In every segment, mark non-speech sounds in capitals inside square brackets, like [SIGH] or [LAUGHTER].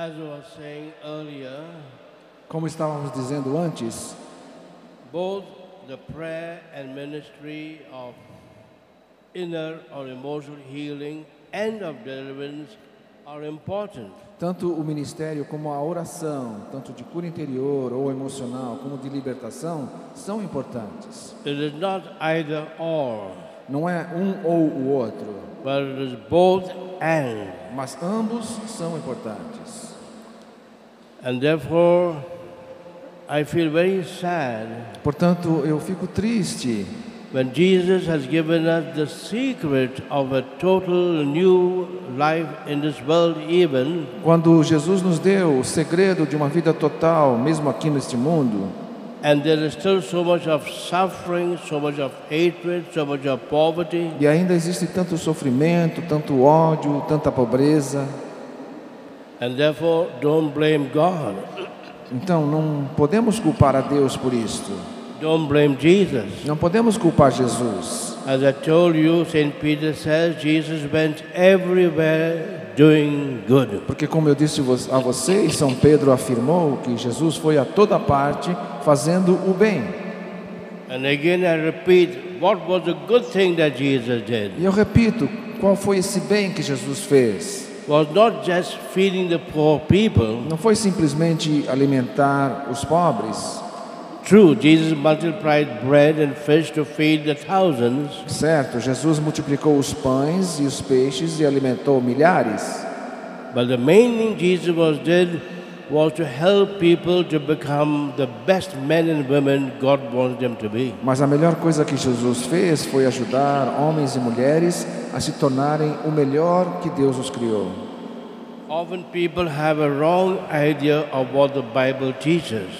As I was saying earlier, Como estávamos dizendo antes, both the prayer and ministry of inner or emotional healing and of deliverance are important. tanto o ministério como a oração, tanto de cura interior ou emocional, como de libertação, são importantes. It is not either or, Não é um ou o outro, but it is both and. mas ambos são importantes. And therefore, I feel very sad Portanto, eu fico triste when Jesus has given us the secret of a total new life in this world, even quando Jesus nos deu o segredo de uma vida total, mesmo aqui neste mundo, and there is still so much of suffering, so much of hatred, so much of poverty. e ainda existe tanto sofrimento, tanto ódio, tanta pobreza. And therefore, don't blame God. Então, não podemos culpar a Deus por isto. Don't blame Jesus. Não podemos culpar Jesus. As I told you, St. Peter says Jesus went everywhere doing good. Porque, como eu disse a vocês, São Pedro afirmou que Jesus foi a toda parte fazendo o bem. And again, I repeat, what was the good thing that Jesus did? E eu repito, qual foi esse bem que Jesus fez? Was not just feeding the poor people. Não foi simplesmente alimentar os pobres, True, Jesus multiplied bread and fish to feed the thousands, certo? Jesus multiplicou os pães e os peixes e alimentou milhares. but the main thing Jesus was did was to help people to become the best men and women God wants them to be. Mas a melhor coisa que Jesus fez foi ajudar homens e mulheres a se tornarem o melhor que Deus os criou.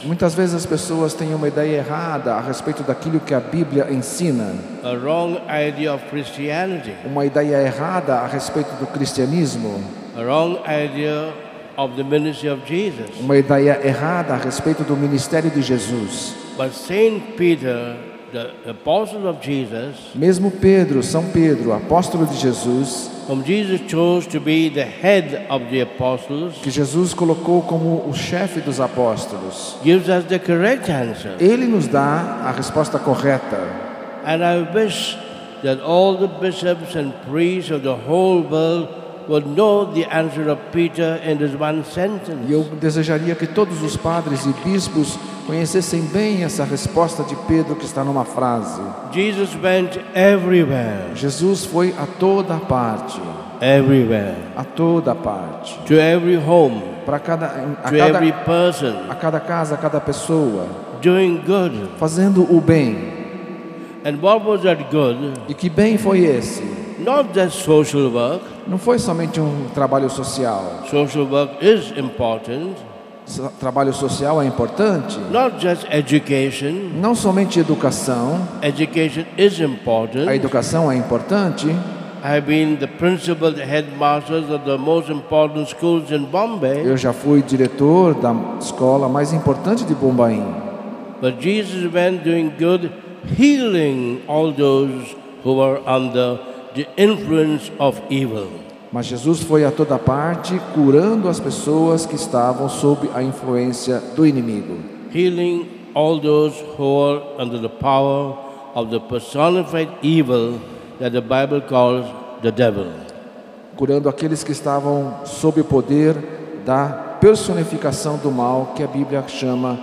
Muitas vezes as pessoas têm uma ideia errada a respeito daquilo que a Bíblia ensina, a wrong idea of Christianity, uma ideia errada a respeito do cristianismo, a wrong idea of the ministry of Jesus. uma ideia errada a respeito do ministério de Jesus. But Saint Peter, the apostle of Jesus, Mesmo Pedro, São Pedro, apóstolo de Jesus, whom Jesus chose to be the head of the apostles, que Jesus colocou como o chefe dos apóstolos, gives us the correct answer. ele nos dá a resposta correta. And I wish that all the bishops and priests of the whole world would know the answer of Peter in this one sentence. E eu desejaria que todos os padres e bispos conhecessem bem essa resposta de Pedro que está numa frase. Jesus went everywhere, Jesus foi a toda parte, everywhere, a toda parte, to every home, para cada a to every cada, person, a cada casa, a cada pessoa, doing good. fazendo o bem. And what was that good? E que bem foi esse? Not just social work. Não foi somente um trabalho social. Social work is important. Trabalho social é importante, não somente educação. A educação é importante. I've been the principal, the headmasters of the most important schools in Bombay. Eu já fui diretor da escola mais importante de Bombaim. But Jesus went doing good, healing all those who were under the influence of evil. Mas Jesus foi a toda parte curando as pessoas que estavam sob a influência do inimigo, Healing all those who were under the power of the personified evil that the Bible calls the devil. curando aqueles que estavam sob o poder da personificação do mal que a Bíblia chama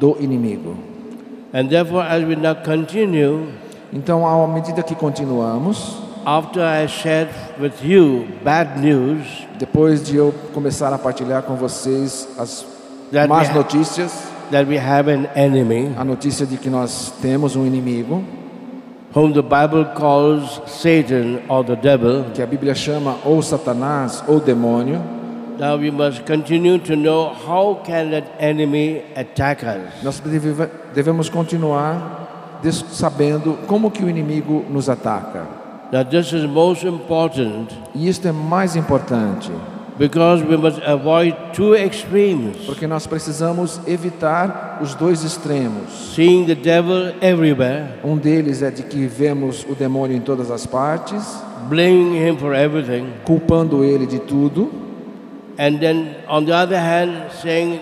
do inimigo. And therefore, as we now continue, Então, à medida que continuamos, after I shared with you bad news depois de eu começar a partilhar com vocês as más notícias, that we have an enemy a notícia de que nós temos um inimigo, whom the Bible calls Satan or the devil, que a Bíblia chama ou Satanás ou demônio, now we must continue to know how can that enemy attack us. nós deve- devemos continuar sabendo como que o inimigo nos ataca. Now this is most important E isto é mais importante, because we must avoid two extremes, porque nós precisamos evitar os dois extremos. seeing the devil everywhere, Um deles é de que vemos o demônio em todas as partes, blaming him for everything, culpando ele de tudo, and then on the other hand saying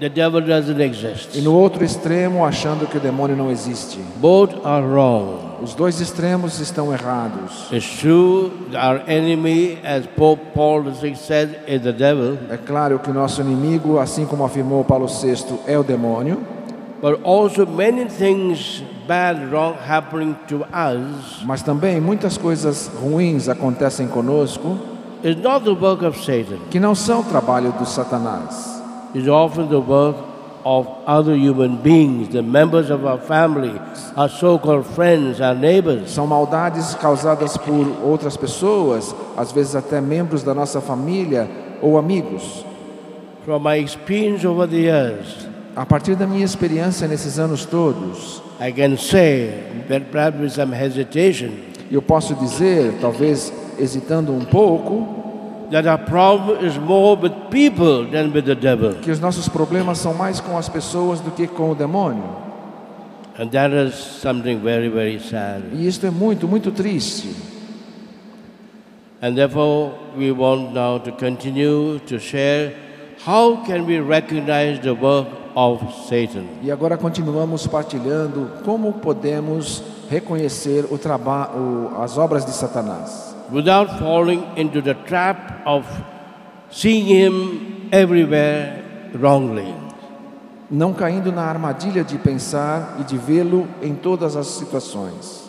the devil doesn't exist. E no outro extremo, achando que o demônio não existe. Both are wrong. Os dois extremos estão errados. It's true, our enemy, as Pope Paul VI said, is the devil, É claro que o nosso inimigo, assim como afirmou Paulo VI, é o demônio, but also many things bad, wrong happening to us mas também muitas coisas ruins acontecem conosco is not the work of Satan. que não são trabalho do Satanás. It's often the work of other human beings, the members of our family, our so-called friends, our neighbors. São maldades causadas por outras pessoas, às vezes até membros da nossa família ou amigos. From my experience over the years, A partir da minha experiência nesses anos todos, I can say, that perhaps with some hesitation, eu posso dizer, talvez hesitando um pouco, that our problem is more with people than with the devil. que os nossos problemas são mais com as pessoas do que com o demônio. And that is something very, very sad. E isto é muito, muito triste. And therefore, we want now to continue to share how can we recognize the work of Satan. E agora continuamos partilhando como podemos reconhecer o trabalho, as obras de Satanás, without falling into the trap of seeing him everywhere wrongly. não caindo na armadilha de pensar e de vê-lo em todas as situações.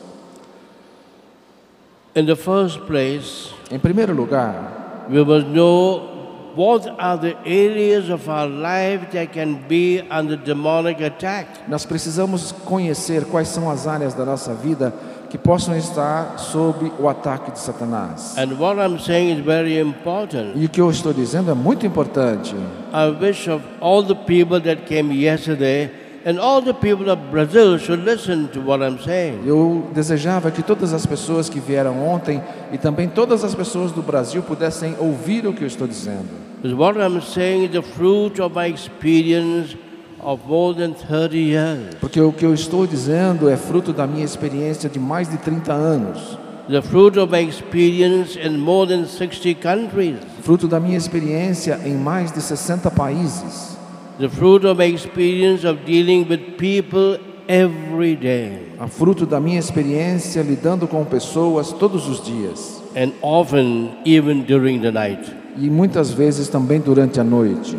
In the first place, Em primeiro lugar, we must know what are the areas of our life that can be under demonic attack. nós precisamos conhecer quais são as áreas da nossa vida que possam estar sob o ataque de Satanás. And what I'm saying is very important. E o que eu estou dizendo é muito importante. I wish of all the people that came yesterday and all the people of Brazil should listen to what I'm saying. Eu desejava que todas as pessoas que vieram ontem e também todas as pessoas do Brasil pudessem ouvir o que eu estou dizendo. Because what I'm saying is the fruit of my experience of more than 30 years. Porque o que eu estou dizendo é fruto da minha experiência de mais de 30 anos, The fruit of my experience in more than 60 countries. fruto da minha experiência em mais de 60 países, The fruit of my experience of dealing with people every day. a fruto da minha experiência lidando com pessoas todos os dias And often even during the night. e muitas vezes também durante a noite.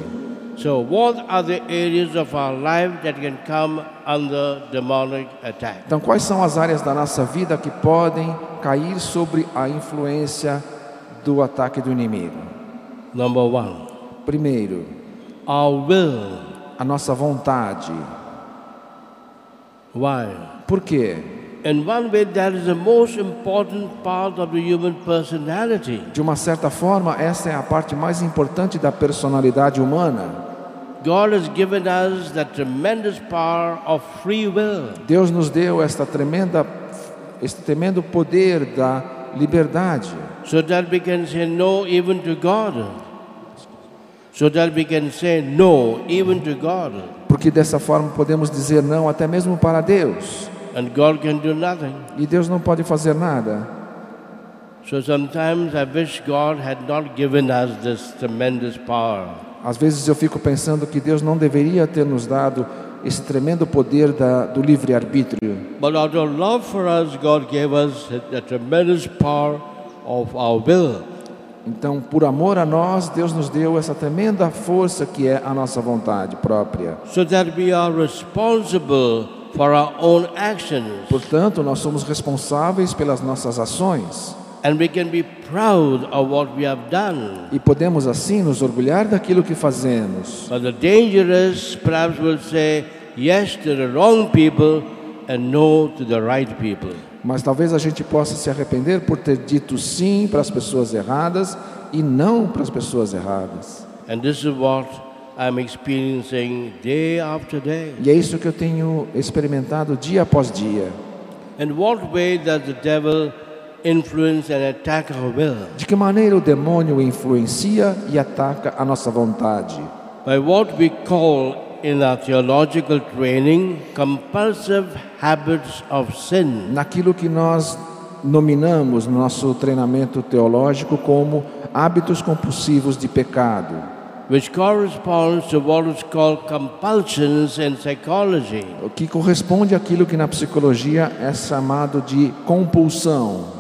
So, what are the areas of our life that can come under demonic attack? Então, quais são as áreas da nossa vida que podem cair sobre a influência do ataque do inimigo? Number one, Primeiro, our will. a nossa vontade. Why? Por quê? In one way, that is the most important part of the human personality. De uma certa forma, essa é a parte mais importante da personalidade humana. Deus nos deu esta tremenda, este tremendo poder da liberdade, so that we can say no even to God. So that we can say no even to God. porque dessa forma podemos dizer não até mesmo para Deus. And God can do nothing. E Deus não pode fazer nada. So sometimes I wish God had not given us this tremendous power. Às vezes eu fico pensando que Deus não deveria ter nos dado esse tremendo poder da, do livre-arbítrio. But out of love for us, God gave us the tremendous power of our will. Então, por amor a nós, Deus nos deu essa tremenda força que é a nossa vontade própria. So that we are responsible for our own actions. Portanto, nós somos responsáveis pelas nossas ações And we can be proud of what we have done. e podemos assim nos orgulhar daquilo que fazemos. But the danger is perhaps we'll say yes to the wrong people and no to the right people. Mas talvez a gente possa se arrepender por ter dito sim para as pessoas erradas e não para as pessoas erradas. And this is what I'm experiencing day after day. E é isso que eu tenho experimentado dia após dia. In what way does the devil influence and attack our will? De que maneira o demônio influencia e ataca a nossa vontade? By what we call in our theological training compulsive habits of sin. Naquilo que nós nominamos no nosso treinamento teológico como hábitos compulsivos de pecado, which corresponds to what is called compulsions in psychology. o que corresponde àquilo que na psicologia é chamado de compulsão,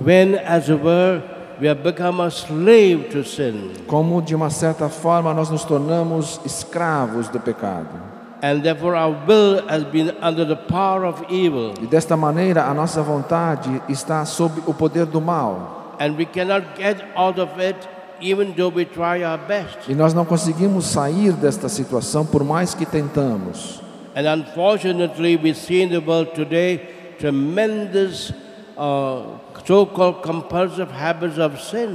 When, as it were, we have become a slave to sin. como de uma certa forma nós nos tornamos escravos do pecado. And therefore, our will has been under the power of evil. E desta maneira a nossa vontade está sob o poder do mal. And we cannot get out of it even though we try our best. E nós não conseguimos sair desta situação por mais que tentamos. And unfortunately, we see in the world today tremendous uh,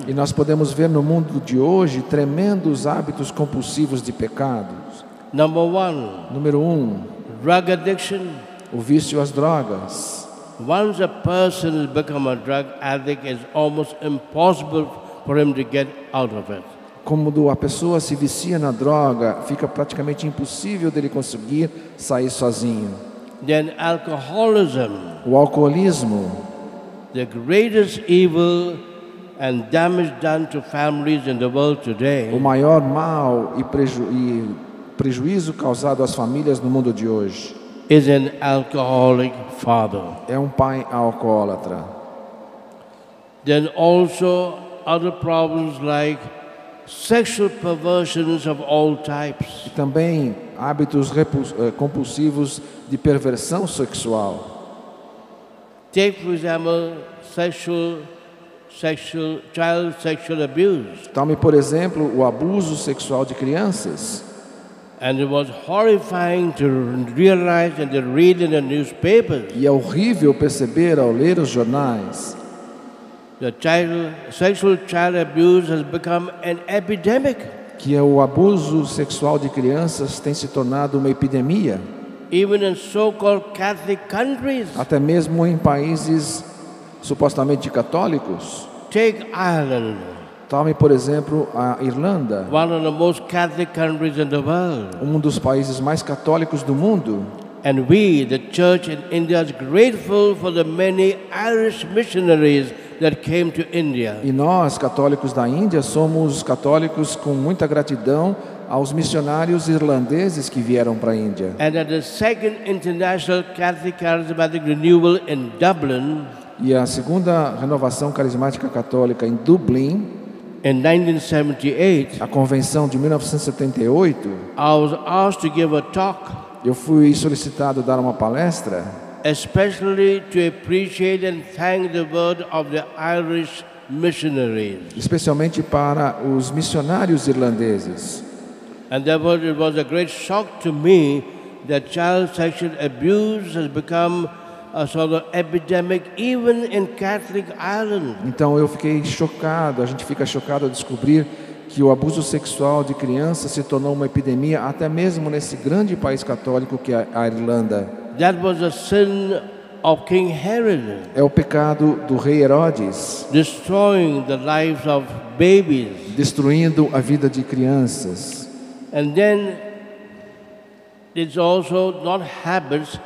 E nós podemos ver no mundo de hoje tremendos hábitos compulsivos de pecados. Number one, Número um, drug addiction. o vício às drogas. Once a person has become a drug addict, it's almost impossible for him to get out of it. Quando a pessoa se vicia na droga, fica praticamente impossível dele conseguir sair sozinho. Then alcoholism, O alcoolismo, the greatest evil and damage done to families in the world o today, maior mal e, preju e prejuízo causado às famílias no mundo de hoje, is an alcoholic father. é um pai alcoólatra. Then also other problems like sexual perversions of all types. E também hábitos eh, compulsivos de perversão sexual. Take, for example, sexual, sexual, child sexual abuse. Tome, por exemplo, o abuso sexual de crianças. And it was horrifying to realize and to read in the newspapers E é horrível perceber ao ler os jornais that child, sexual child abuse has become an epidemic. que o abuso sexual de crianças tem se tornado uma epidemia, Even in so-called Catholic countries. até mesmo em países supostamente católicos. Take Ireland, Tome, por exemplo, a Irlanda, one of the most Catholic countries in the world. um dos países mais católicos do mundo. And we, the church in India, is grateful for the many Irish missionaries that came to India. E nós, católicos da Índia, somos católicos com muita gratidão aos missionários irlandeses que vieram para a Índia. And at the second International Catholic Charismatic Renewal in Dublin E a segunda renovação carismática católica em Dublin, in 1978, a convenção de 1978, I was asked to give a talk, eu fui solicitado dar uma palestra, especially to appreciate and thank the word of the Irish missionaries. especialmente para os missionários irlandeses. And therefore, it was a great shock to me that child sexual abuse has become a sort of epidemic even in Catholic Ireland. Então eu fiquei chocado, a gente fica chocado ao descobrir que o abuso sexual de crianças se tornou uma epidemia até mesmo nesse grande país católico que é a Irlanda. That was a sin of King Herod, É o pecado do rei Herodes, destroying the lives of babies. destruindo a vida de crianças. And then it's also not habits,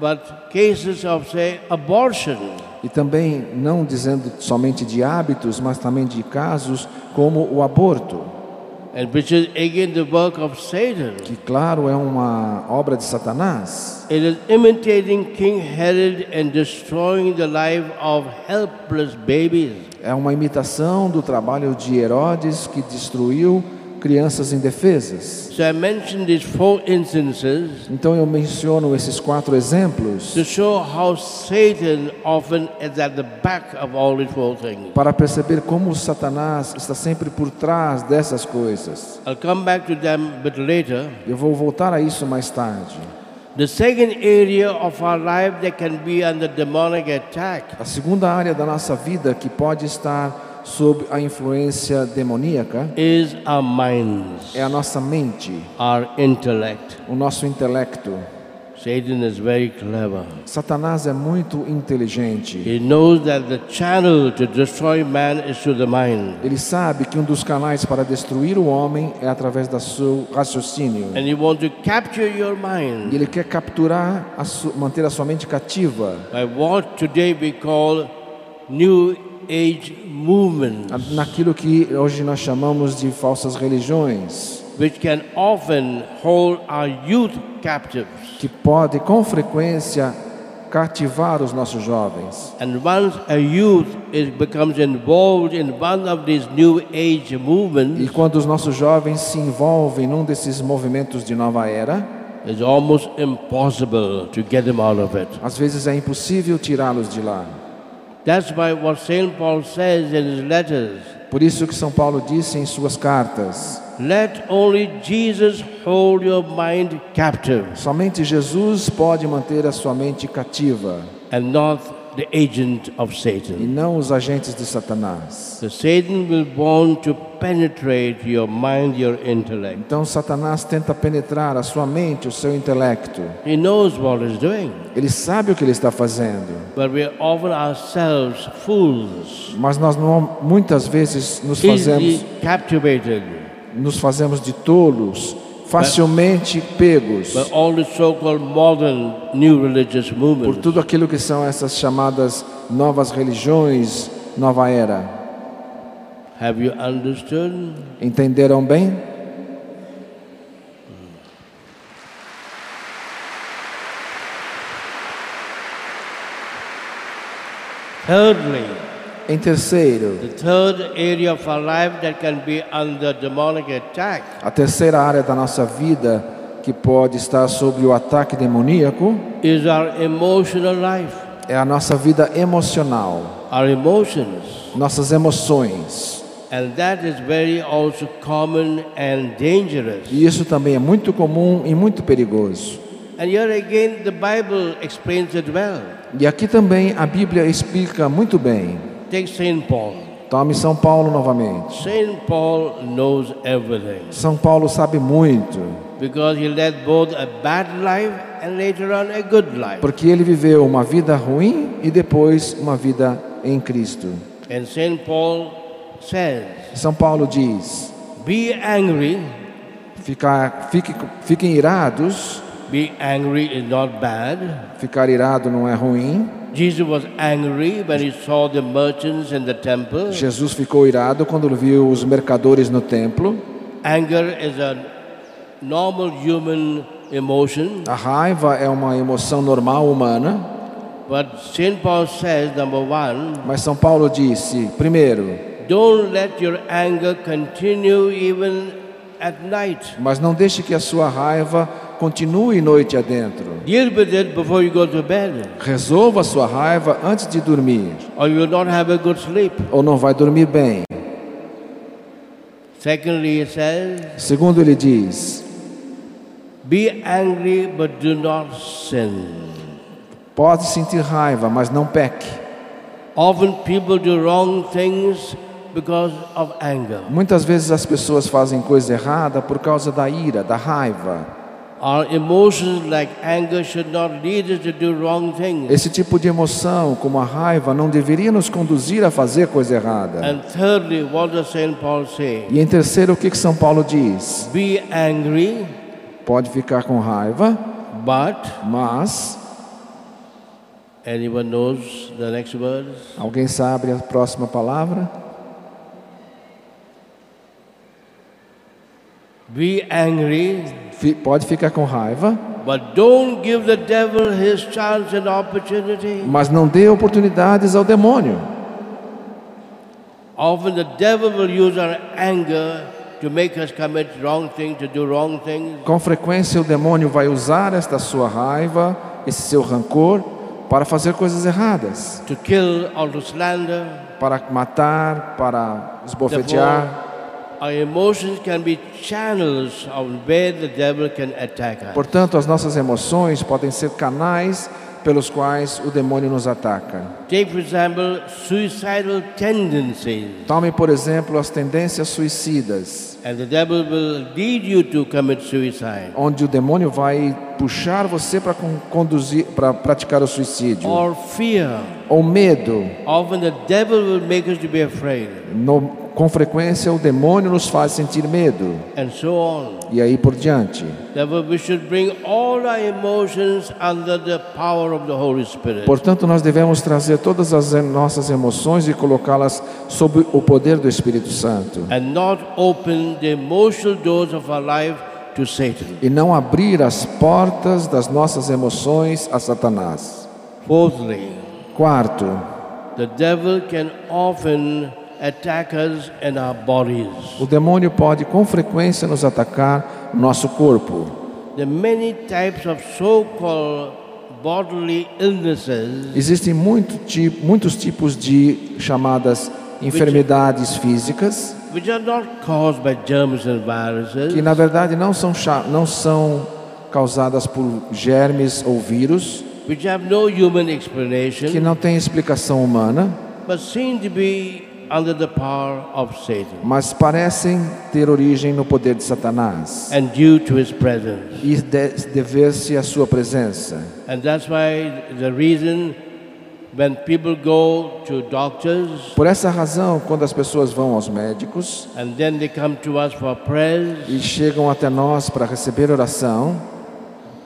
but cases of, say, abortion. E também não dizendo somente de hábitos, mas também de casos como o aborto, And which is again the work of Satan. que claro é uma obra de Satanás. It is imitating King Herod and destroying the life of helpless babies. É uma imitação do trabalho de Herodes que destruiu crianças indefesas. So I mentioned these four instances Então eu menciono esses quatro exemplos to show how Satan often is at the back of all these four things. para perceber como Satanás está sempre por trás dessas coisas. I'll come back to them a bit later. Eu vou voltar a isso mais tarde. The second area of our life that can be under demonic attack A segunda área da nossa vida que pode estar sob a influência demoníaca is our minds, é a nossa mente, our intellect. o nosso intelecto. Satan is very clever. Satanás é muito inteligente. He knows that the channel to destroy man is through the mind. Ele sabe que um dos canais para destruir o homem é através do seu raciocínio. And he wants to capture your E mind ele quer capturar, a manter a sua mente cativa by what today we call New Age movements, naquilo que hoje nós chamamos de falsas religiões, which can often hold our youth captives. que pode com frequência cativar os nossos jovens. And once a youth becomes involved in one of these New Age E movements, quando os nossos jovens se envolvem num desses movimentos de nova era, it's almost impossible to get them out of it. às vezes é impossível tirá-los de lá. Por isso que São Paulo disse em suas cartas: let only Jesus hold your mind captive somente Jesus pode manter a sua mente cativa and not the agent of e Satan. não os agentes de Satanás. The Satan will want to penetrate your mind, your intellect. Então Satanás tenta penetrar a sua mente, o seu intelecto. He knows what he's doing, Ele sabe o que ele está fazendo, but we are often ourselves fools, mas nós não, muitas vezes nos fazemos, captivated nos fazemos de tolos, facilmente pegos por tudo aquilo que são essas chamadas novas religiões, nova era. Have you understood? Entenderam bem? Thirdly, Em terceiro, the third area of our life that can be under demonic attack a terceira área da nossa vida que pode estar sob o ataque demoníaco é a nossa vida emocional, nossas emoções. And that is very also common and dangerous. E isso também é muito comum e muito perigoso. And here again, the Bible explains it well. E aqui também a Bíblia explica muito bem. Take St. Paul. Tome São Paulo novamente. St. Paul knows everything São Paulo sabe muito, because he led both a bad life and later on a good life. porque ele viveu uma vida ruim e depois uma vida em Cristo. And St. Paul says, São Paulo diz: Be angry. ficar, fique, fiquem irados, Be angry is not bad. ficar irado não é ruim. Jesus was angry when he saw the merchants in the temple. Jesus ficou irado quando viu os mercadores no templo. Anger is a normal human emotion, A raiva é uma emoção normal humana, but St. Paul says, number one, mas São Paulo disse: primeiro, don't let your anger continue even at night. mas não deixe que a sua raiva continue noite adentro. Deal with it before you go to bed, Resolva a sua raiva antes de dormir, or you have a good sleep. ou não vai dormir bem. Secondly, he says, Segundo, ele diz: be angry but do not sin. pode sentir raiva, mas não peque. Often people do wrong things because of anger. Muitas vezes as pessoas fazem coisa errada por causa da ira, da raiva. Our emotions like anger should not lead us to do wrong things. Esse tipo de emoção, como a raiva, não deveria nos conduzir a fazer coisa errada. And thirdly, what does St. Paul say? E em terceiro, o que, que São Paulo diz? Be angry, Pode ficar com raiva, but mas anyone knows the next words? alguém sabe a próxima palavra? Be angry, Pode ficar com raiva, but don't give the devil his chance and opportunity. mas não dê oportunidades ao demônio. Often the devil will use our anger to make us commit wrong things, to do wrong things. Com frequência, o demônio vai usar esta sua raiva, esse seu rancor, para fazer coisas erradas, to kill or to slander. para matar, para esbofetear. Portanto, as nossas emoções podem ser canais pelos quais o demônio nos ataca. Take, for example, suicidal tendencies, Tome, por exemplo, as tendências suicidas, and the devil will lead you to commit suicide. onde o demônio vai puxar você para con- conduzir, para praticar o suicídio. Or fear. Ou medo. Often the devil will make us to be afraid. No- com frequência o demônio nos faz sentir medo and so on. e aí por diante. Portanto, nós devemos trazer todas as nossas emoções e colocá-las sob o poder do Espírito Santo and not open the emotional doors of our life to Satan. e não abrir as portas das nossas emoções a Satanás. Fourthly, Quarto, the devil can often attack us in our bodies. o demônio pode com frequência nos atacar no nosso corpo. The many types of so-called bodily illnesses Existem muito ti- muitos tipos de chamadas enfermidades físicas which are not caused by germs and viruses, que na verdade não são, não são causadas por germes ou vírus, which have no human que explanation, não têm explicação humana, but seem to be under the power of Satan mas parecem ter origem no poder de Satanás and due to his presence. e de- dever-se à sua presença. And that's why the reason when people go to doctors Por essa razão, quando as pessoas vão aos médicos and then they come to us for prayers, e chegam até nós para receber oração,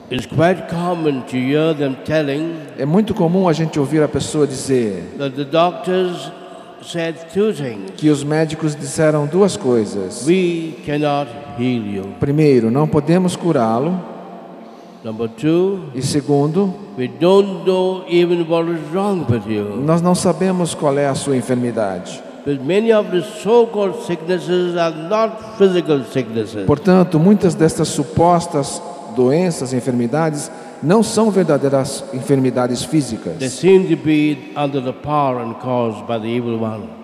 it's quite common to hear them telling é muito comum a gente ouvir a pessoa dizer that the doctors. Que os médicos disseram duas coisas. We cannot heal you. Primeiro, não podemos curá-lo, Number two, e segundo, we don't know even what is wrong with you. nós não sabemos qual é a sua enfermidade. But many of the so-called sicknesses are not physical sicknesses. Portanto, muitas destas supostas doenças, enfermidades, não são verdadeiras enfermidades físicas,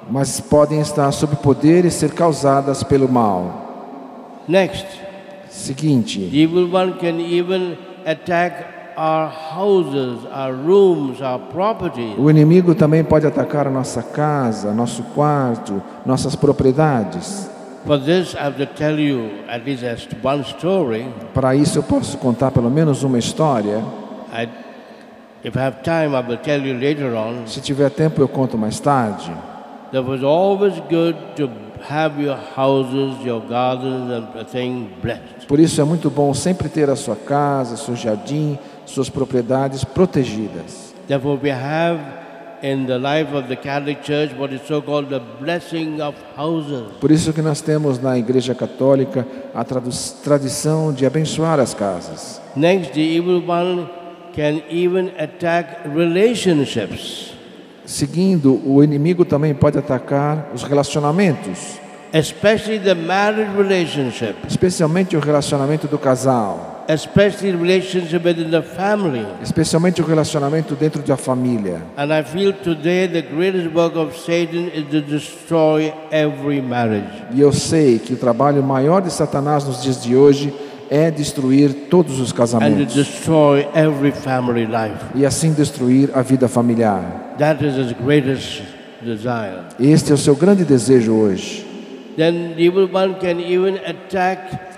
mas podem estar sob poder e ser causadas pelo mal. Next, Seguinte, the evil one can even attack our houses, our rooms, our property. o inimigo também pode atacar a nossa casa, nosso quarto, nossas propriedades. For this, I have to tell you at least as one story. Para isso, eu posso contar pelo menos uma história. I, if I have time, I will tell you later on. Se tiver tempo, eu conto mais tarde. That was always good to have your houses, your gardens, and everything blessed. Por isso é muito bom sempre ter a sua casa, seu jardim, suas propriedades protegidas. Therefore, we have in the life of the Catholic Church what is so-called the blessing of houses. Por isso que nós temos na Igreja Católica a tradição de abençoar as casas. Next, the evil one can even attack relationships, Seguindo, o inimigo também pode atacar os relacionamentos, especially the marriage relationship, especialmente o relacionamento do casal, especially relationship within the family. especialmente o relacionamento dentro da família. And I feel today the greatest work of Satan is to destroy every marriage. E eu sei que o trabalho maior de Satanás nos dias de hoje é destruir todos os casamentos destroy every family life. e assim destruir a vida familiar. That is his greatest desire. Este é o seu grande desejo hoje. Then the evil one can even attack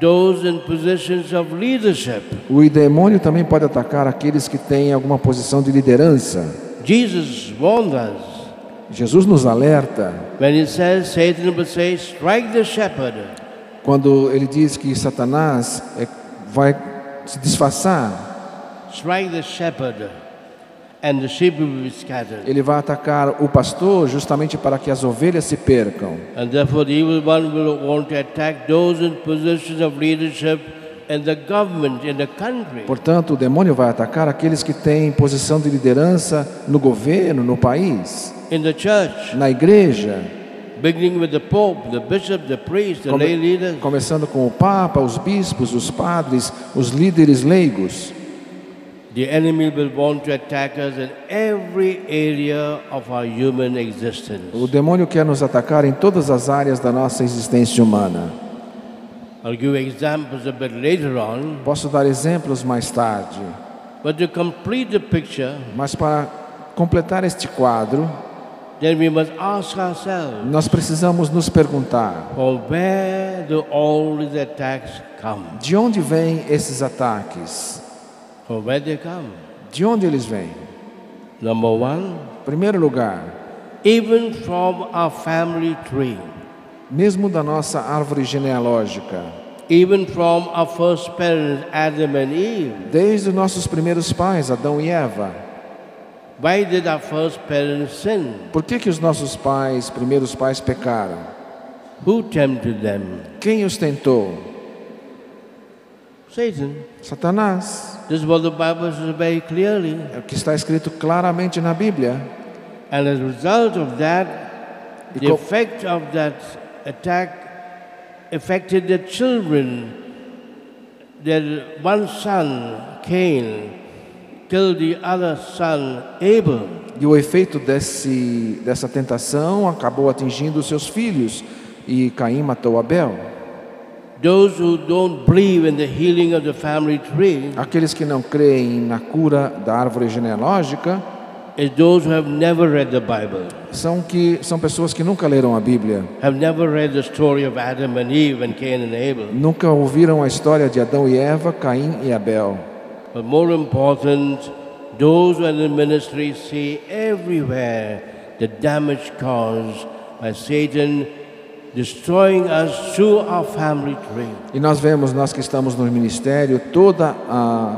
those in positions of leadership. O demônio também pode atacar aqueles que têm alguma posição de liderança. Jesus warned us Jesus nos alerta when he says, Satan will say, strike the shepherd. quando ele diz que Satanás é- vai se disfarçar, Strike the shepherd, ele vai atacar o pastor justamente para que as ovelhas se percam. And therefore, the evil one will want to attack those in positions of leadership in the government, in the country. Portanto, o demônio vai atacar aqueles que têm posição de liderança no governo, no país, in the church, na igreja, beginning with the Pope, the bishop, the priest, the come- lay leaders. começando com o Papa, os bispos, os padres, os líderes leigos. The enemy will want to attack us in every area of our human existence. O demônio quer nos atacar em todas as áreas da nossa existência humana. I'll give examples a bit later on, Posso dar exemplos mais tarde, but to complete the picture, mas para completar este quadro, then we must ask ourselves, nós precisamos nos perguntar: where do all these attacks come? de onde vêm esses ataques? From where they come? De onde eles vêm? Number one, primeiro lugar, even from our family tree, mesmo da nossa árvore genealógica, even from our first parents, Adam and Eve. desde os nossos primeiros pais, Adão e Eva. Why did our first parents sin? Por que, que os nossos pais, primeiros pais, pecaram? Who tempted them? Quem os tentou? Satan. Satanás. This is what the Bible says very clearly. É o que está escrito claramente na Bíblia. And as a result of that, E the effect of that attack affected the children. That one son, Cain, killed the other son, Abel. E o efeito desse, dessa tentação acabou atingindo os seus filhos. E Caim matou Abel. Aqueles que não creem na cura da árvore genealógica is those who have never read the Bible, são, que, são pessoas que nunca leram a Bíblia, have never read the story of Adam and Eve and Cain and Abel. nunca ouviram a história de Adão e Eva, Caim e Abel. But more important, those who are in the ministry see everywhere the damage caused by Satan destroying us through our family tree. E nós vemos, nós que estamos no ministério, toda a,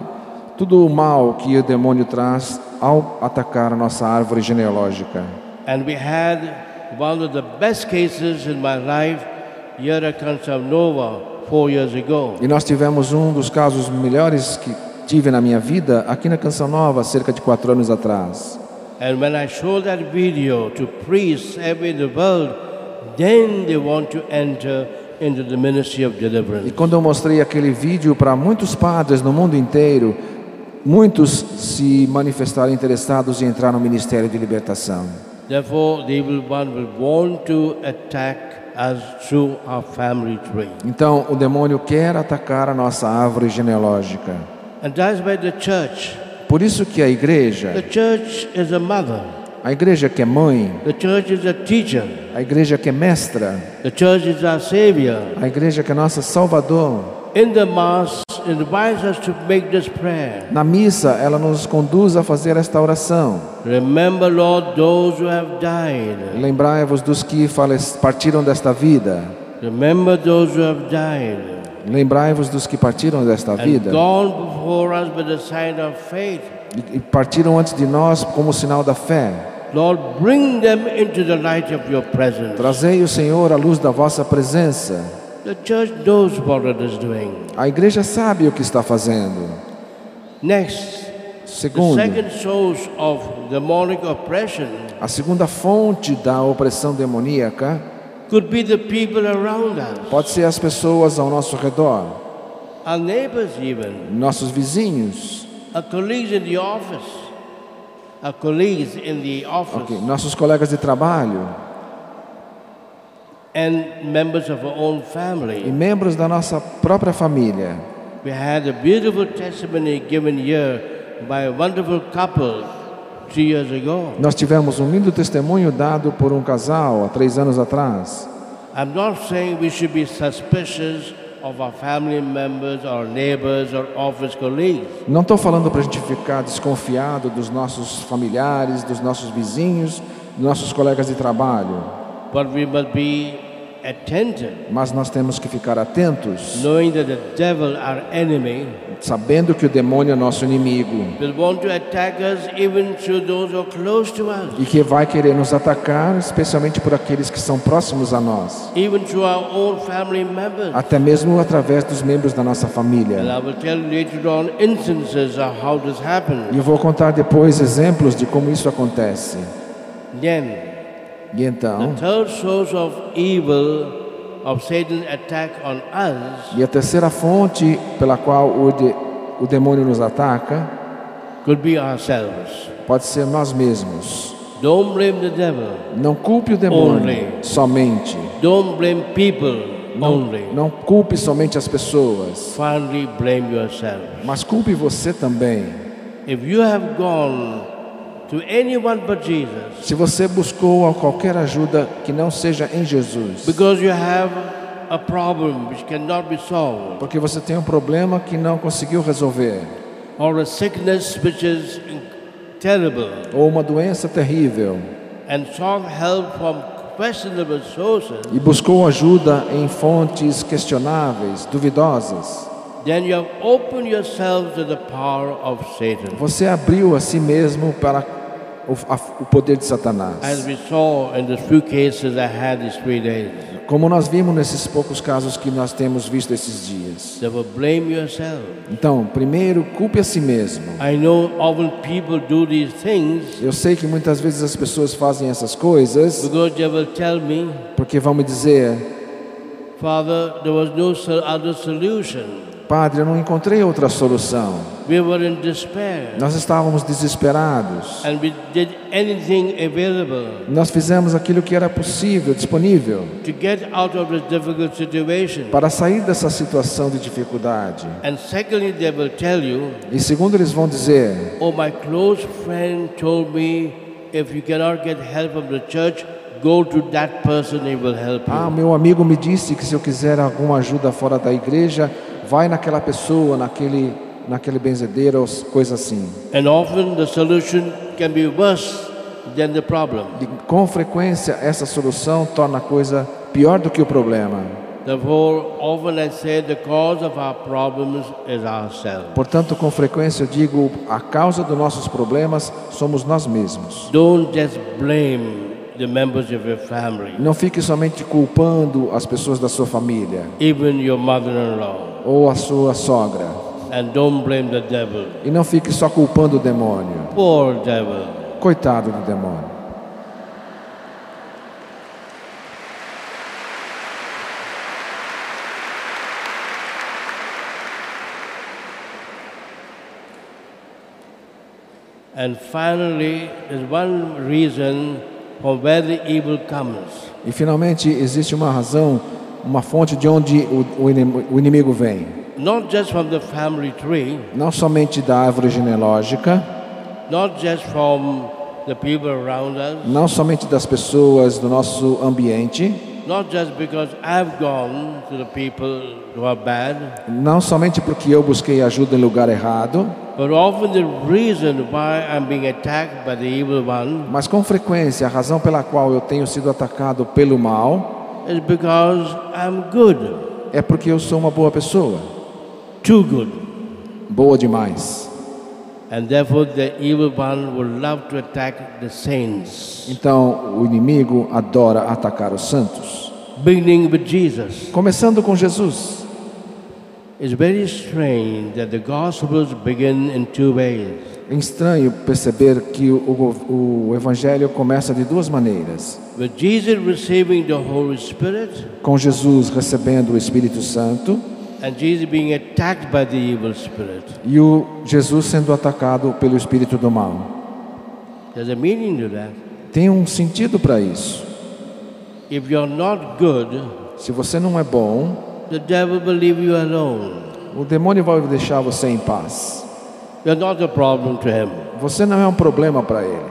tudo o mal que o demônio traz ao atacar a nossa árvore genealógica. And we had one of the best cases in my life four years ago. E nós tivemos um dos casos melhores que tive na minha vida aqui na Canção Nova, cerca de quatro anos atrás. And when I showed that video to priests everywhere in the world, then they want to enter into the ministry of E deliverance. quando eu mostrei aquele vídeo para muitos padres no mundo inteiro, muitos se manifestaram interessados em entrar no ministério de libertação. Therefore, the evil one will want to attack us through our family tree. Então, o demônio quer atacar a nossa árvore genealógica. And that's why the church, Por isso que a igreja, a igreja que é mãe, the church is a teacher, a igreja que é mestra, the church is our savior. a igreja que é nossa salvador. In the Mass, it invites us to make this prayer. Na missa, ela nos conduz a fazer esta oração. Remember, Lord, those who have died. Lembrai-vos dos que partiram desta vida. Remember those who have died. Lembrai-vos dos que partiram desta vida gone before us with the sign of faith. e partiram antes de nós como sinal da fé. Lord, bring them into the light of your presence. Trazei o Senhor à luz da vossa presença. The church knows what it is doing. A igreja sabe o que está fazendo. Next, the Segundo, second source of demonic oppression a segunda fonte da opressão demoníaca could be the people around us, pode ser as pessoas ao nosso redor, our neighbors, even, nossos vizinhos, our colleagues in the office, colleagues in the office, ok, nossos colegas de trabalho and members of our own e family. membros da nossa própria família. We had a beautiful testimony given here by a wonderful couple three years ago. Nós tivemos um lindo testemunho dado por um casal há três anos atrás. I'm not saying we should be suspicious Não estou falando para a gente ficar desconfiado dos nossos familiares, dos nossos vizinhos, dos nossos colegas de trabalho, But we must be mas nós temos que ficar atentos, sabendo que o demônio é nosso inimigo e que vai querer nos atacar, especialmente por aqueles que são próximos a nós, até mesmo através dos membros da nossa família. E eu vou contar depois exemplos de como isso acontece. Then, E então, the third source of evil of Satan's attack on us e a terceira fonte pela qual o, de, o demônio nos ataca could be ourselves. pode ser nós mesmos. Don't blame the devil. Não culpe o demônio Only. somente. Don't blame people only. Não culpe somente as pessoas, mas culpe você também. If you have gone Se você buscou qualquer ajuda que não seja em Jesus, because you have a problem which cannot be solved, porque você tem um problema que não conseguiu resolver, or a sickness which is terrible, ou uma doença terrível, and sought help from questionable sources, e buscou ajuda em fontes questionáveis, duvidosas, then you have opened yourself to the power of Satan. você abriu a si mesmo para o, poder de As Satanás. we saw in the few cases I had these three days. Como nós vimos nesses poucos casos que nós temos visto esses dias. Therefore, blame yourself. Então, primeiro, culpe a si mesmo. I know often people do these things Eu sei que muitas vezes as pessoas fazem essas coisas porque vão me dizer: Father, there was no other solution. Padre, eu não encontrei outra solução. We were in despair Nós estávamos desesperados. and we did anything available Nós fizemos aquilo que era possível, disponível, to get out of this difficult situation. para sair dessa situação de dificuldade. And secondly, they will tell you, E segundo, eles vão dizer: Oh, my close friend told me if you cannot get help from the church, go to that person, he will help Ah, you. meu amigo me disse que se eu quiser alguma ajuda fora da igreja, vai naquela pessoa, naquele, naquele benzedeiro, coisa assim. And often the solution can be worse than the problem. E, com frequência, essa solução torna a coisa pior do que o problema. Therefore, often I say the cause of our problems is ourselves. Portanto, com frequência eu digo, a causa dos nossos problemas somos nós mesmos. Don't just blame the members of your family, Não fique somente culpando as pessoas da sua família even your mother-in-law, ou a sua sogra. and don't blame the devil. E não fique só culpando o demônio. Poor devil. Coitado do demônio. And finally, there's one reason from where the evil comes. E finalmente existe uma razão, uma fonte de onde o inimigo vem. Not just from the family tree, Não somente da árvore genealógica, not just from the people around us, não somente das pessoas do nosso ambiente, not just because I've gone to the people who are bad, não somente porque eu busquei ajuda em lugar errado, but often the reason why I'm being attacked by the evil one mas com frequência a razão pela qual eu tenho sido atacado pelo mal é porque eu sou uma boa pessoa, too good. boa demais. Então o inimigo adora atacar os santos. Começando com Jesus. It's very strange that the Gospels begin in two ways. É estranho perceber que o, o, o evangelho começa de duas maneiras: With Jesus receiving the Holy Spirit com Jesus recebendo o Espírito Santo and Jesus being attacked by the evil spirit. e o Jesus sendo atacado pelo espírito do mal. There's a meaning to that. Tem um sentido para isso. If you're not good, Se você não é bom, the devil will leave you alone. o demônio vai deixar você em paz. You're not a problem to him. Você não é um problema para ele.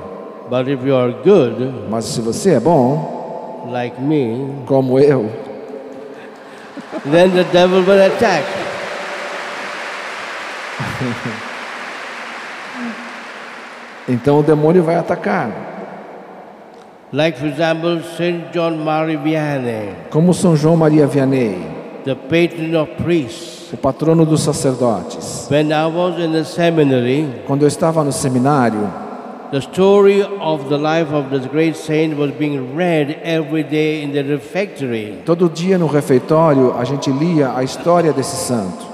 But if you are good, Mas se você é bom, like me, como eu, then the devil will attack. então o demônio vai atacar. Like, for example, St. John Marie Vianney, Como São João Maria Vianney, the patron of priests. o patrono dos sacerdotes. When I was in the seminary, Quando eu estava no seminário, the story of the life of this great saint was being read every day in the refectory. todo dia no refeitório a gente lia a história desse santo.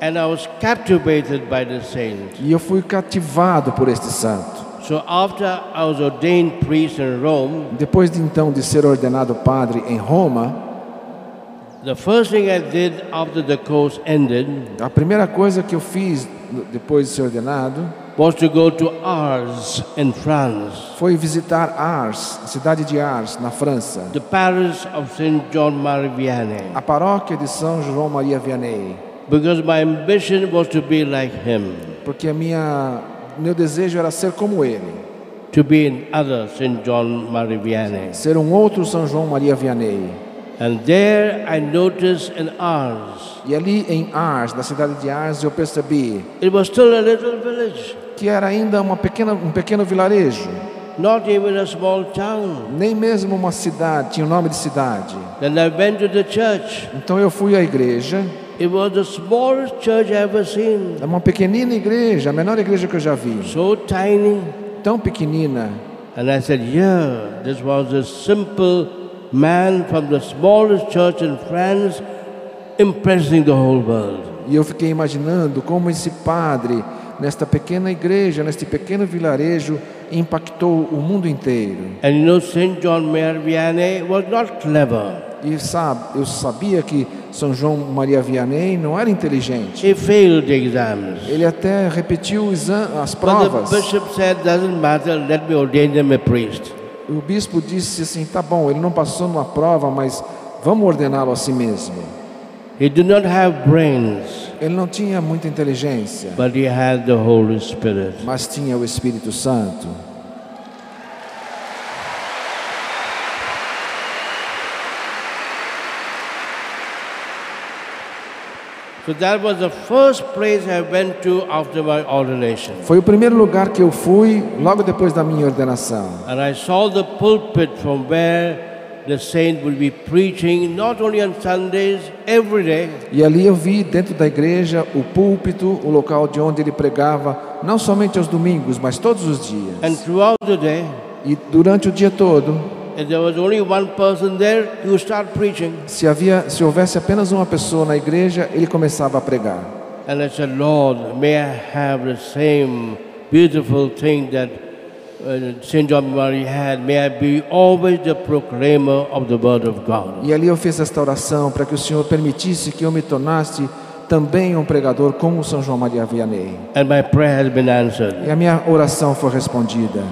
And I was captivated by the saint. E eu fui cativado por este santo. So after I was ordained priest in Rome, Depois de então de ser ordenado padre em Roma, a primeira coisa que eu fiz depois de ser ordenado was to go to Ars in France, foi visitar Ars, a cidade de Ars, na França, the parish of St. John Marie Vianney, a paróquia de São João Maria Vianney, because my ambition was to be like him, porque a minha meu desejo era ser como ele, to be another St. John Marie Vianney. ser um outro São João Maria Vianney. And there I noticed in Ars, E ali em Ars, na cidade de Ars, eu percebi it was still a little village, que era ainda uma pequena, um pequeno vilarejo, not even a small town. nem mesmo uma cidade, tinha o nome de cidade. Then I went to the church. Então eu fui à igreja, It was the smallest church I ever seen. é uma pequenina igreja, a menor igreja que eu já vi, So tiny. tão pequenina. And I said, Yeah, this was a simple man from the smallest church in France impressing the whole world. E eu fiquei imaginando como esse padre, nesta pequena igreja, neste pequeno vilarejo, impactou o mundo inteiro. And you know, St. John Mayer Vianney was not clever. E sabe, eu sabia que São João Maria Vianney não era inteligente. He failed the exams. Ele até repetiu as But provas. the bishop said, Doesn't matter, let me ordain him a priest. O bispo disse assim: tá bom, ele não passou numa prova, mas vamos ordená-lo a si mesmo. He did not have brains, Ele não tinha muita inteligência, but he had the Holy Spirit. mas tinha o Espírito Santo. So that was the first place I went to after my ordination. Foi o primeiro lugar que eu fui logo depois da minha ordenação. And I saw the pulpit from where the saint would be preaching, not only on Sundays, every day. E ali eu vi dentro da igreja o púlpito, o local de onde ele pregava, não somente aos domingos, mas todos os dias. And throughout the day, E durante o dia todo, there was only one person there, he would start preaching. se havia, se houvesse apenas uma pessoa na igreja, ele começava a pregar. And I said, Lord, may I have the same beautiful thing that uh, St. John Mary had. May I be always the proclaimer of the Word of God. E ali eu fiz esta oração para que o Senhor permitisse que eu me tornasse também um pregador como São João Maria Vianney. And my prayer has been answered. E a minha oração foi respondida.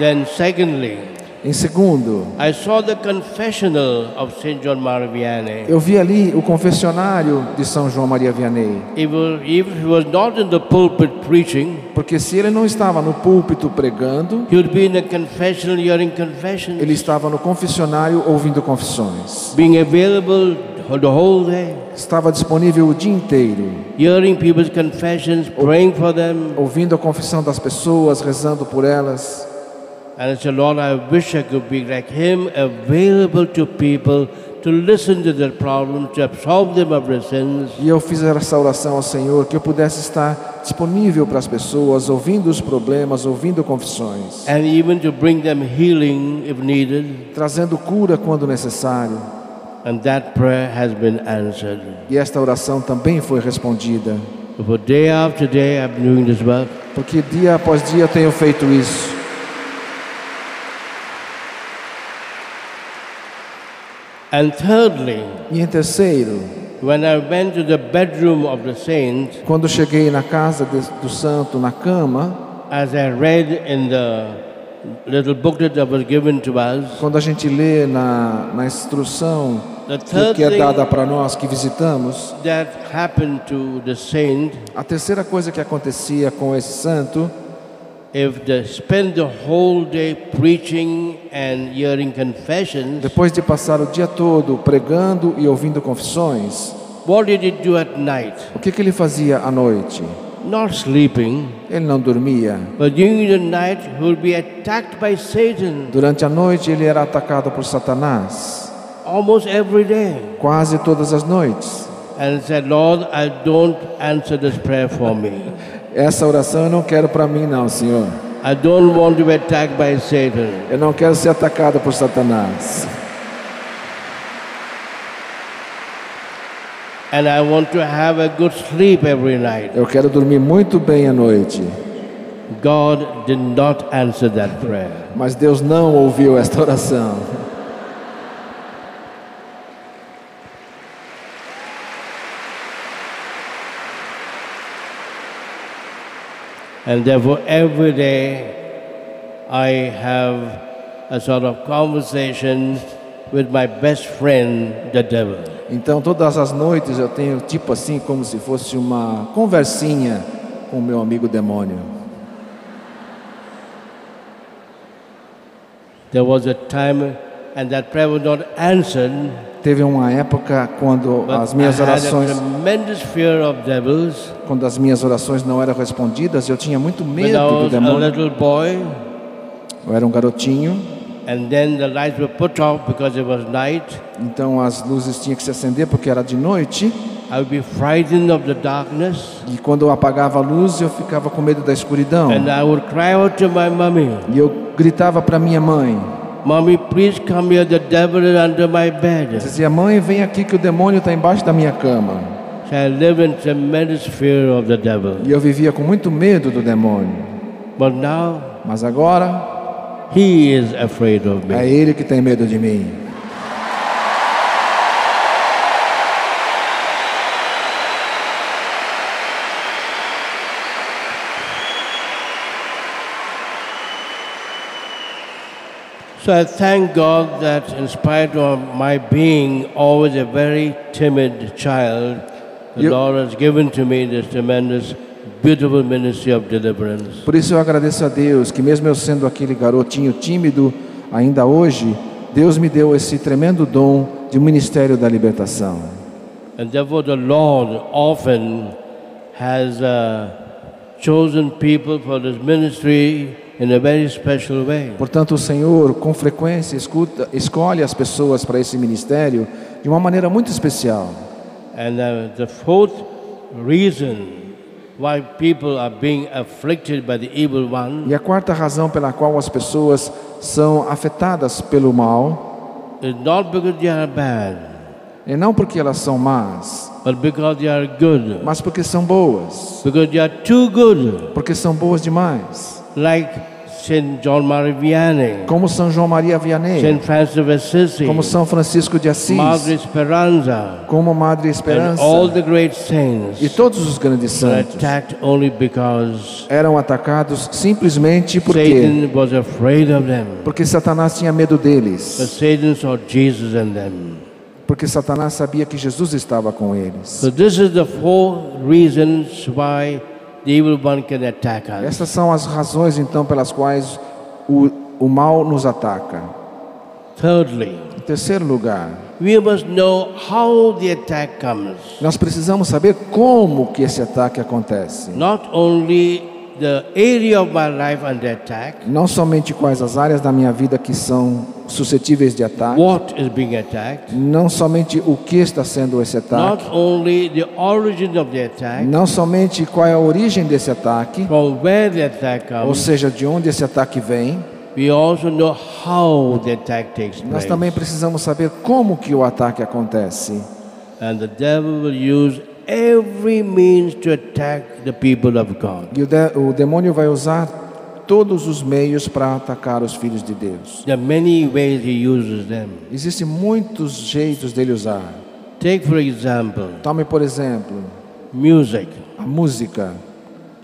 Then, secondly, Em segundo, I saw the confessional of St. John Vianney. eu vi ali o confessionário de São João Maria Vianney. If if he was not in the pulpit preaching, Porque se ele não estava no púlpito pregando, he would be in the confessional hearing confessions, ele estava no confessionário ouvindo confissões. being available the whole day, Estava disponível o dia inteiro, hearing people's confessions, praying for them. ouvindo a confissão das pessoas, rezando por elas. And I said, Lord, I wish I could be like him, available to people to listen to their problems, to absolve them of their sins, E eu fiz essa oração ao Senhor que eu pudesse estar disponível para as pessoas, ouvindo os problemas, ouvindo confissões, and even to bring them healing if needed. trazendo cura quando necessário. And that prayer has been answered. E esta oração também foi respondida, day after day, I'm doing this work. porque dia após dia eu tenho feito isso. And thirdly, E em terceiro, when I went to the bedroom of the saint, quando cheguei na casa de- do santo, na cama, as I read in the little booklet that was given to us, quando a gente lê na, na instrução que, que é dada para nós que visitamos, that happened to the saint, a terceira coisa que acontecia com esse santo Depois de passar o dia todo pregando e ouvindo confissões, what did he do at night? o que, que ele fazia à noite? Not sleeping, Ele não dormia. but during the night he would be attacked by Satan Durante a noite ele era atacado por Satanás, almost every day. quase todas as noites. And said, Lord, I don't answer this prayer for me. [LAUGHS] Essa oração eu não quero para mim não, Senhor. I don't want to be attacked by Satan. Eu não quero ser atacado por Satanás. And I want to have a good sleep every night. Eu quero dormir muito bem à noite. God did not answer that prayer. Mas Deus não ouviu esta oração. And therefore, every day I have a sort of conversation with my best friend, the devil. Então todas as noites eu tenho tipo assim como se fosse uma conversinha com meu amigo demônio. There was a time and that prayer was not answered, Teve uma época quando as minhas orações, tremendous fear of devils. quando as minhas orações não eram respondidas, eu tinha muito medo do demônio. little boy, Eu era um garotinho, and then the lights were put off because it was night, então as luzes tinham que se acender porque era de noite. I would be frightened of the darkness, E quando eu apagava a luz, eu ficava com medo da escuridão. and I would cry out to my mommy, E eu gritava para minha mãe, Mommy, please come here, the devil is under my bed. dizia: "Mãe, vem aqui que o demônio está embaixo da minha cama". So I lived in tremendous fear of the devil. E eu vivia com muito medo do demônio. But now, Mas agora he is afraid of é me. ele que tem medo de mim. So I thank God that in spite of my being always a very timid child, the You- Lord has given to me this tremendous, beautiful ministry of deliverance. Por isso eu agradeço a Deus que mesmo eu sendo aquele garotinho tímido, ainda hoje, Deus me deu esse tremendo dom de um ministério da libertação. And therefore the Lord often has uh, chosen people for this ministry in a very special way. Portanto, o Senhor, com frequência, escuta, escolhe as pessoas para esse ministério de uma maneira muito especial. And uh, the fourth reason why people are being afflicted by the evil one E a quarta razão pela qual as pessoas são afetadas pelo mal is not because they are bad, é não porque elas são más, but because they are good. mas porque são boas, Because they are too good, porque são boas demais. Like Saint John Marie Vianney, Como São João Maria Vianney, Saint Francis of Assisi, como São Francisco de Assis, Madre Esperanza, como Madre Esperança all the great saints e todos os grandes santos attacked only because eram atacados simplesmente porque Satan was afraid of them. porque Satanás tinha medo But deles, Satan saw Jesus in them. porque Satanás sabia que Jesus estava com eles. So this is the four reasons why Essas são as razões então pelas quais o, o mal nos ataca. Thirdly, Em terceiro lugar, we must know how the attack comes. nós precisamos saber como que esse ataque acontece. Not only the area of my life under attack, Não somente quais as áreas da minha vida que são suscetíveis de ataque, what is being attacked, não somente o que está sendo esse ataque, not only the origin of the attack, não somente qual é a origem desse ataque, from where the attack ou comes, seja, de onde esse ataque vem, we also know how the attack takes nós place. também precisamos saber como que o ataque acontece. And the devil will use every means to attack the people of God. E o, de, o demônio vai usar todos os meios para atacar os filhos de Deus. There are many ways he uses them. Existem muitos jeitos dele usar. Take, for example, Tome, por exemplo, music, a música,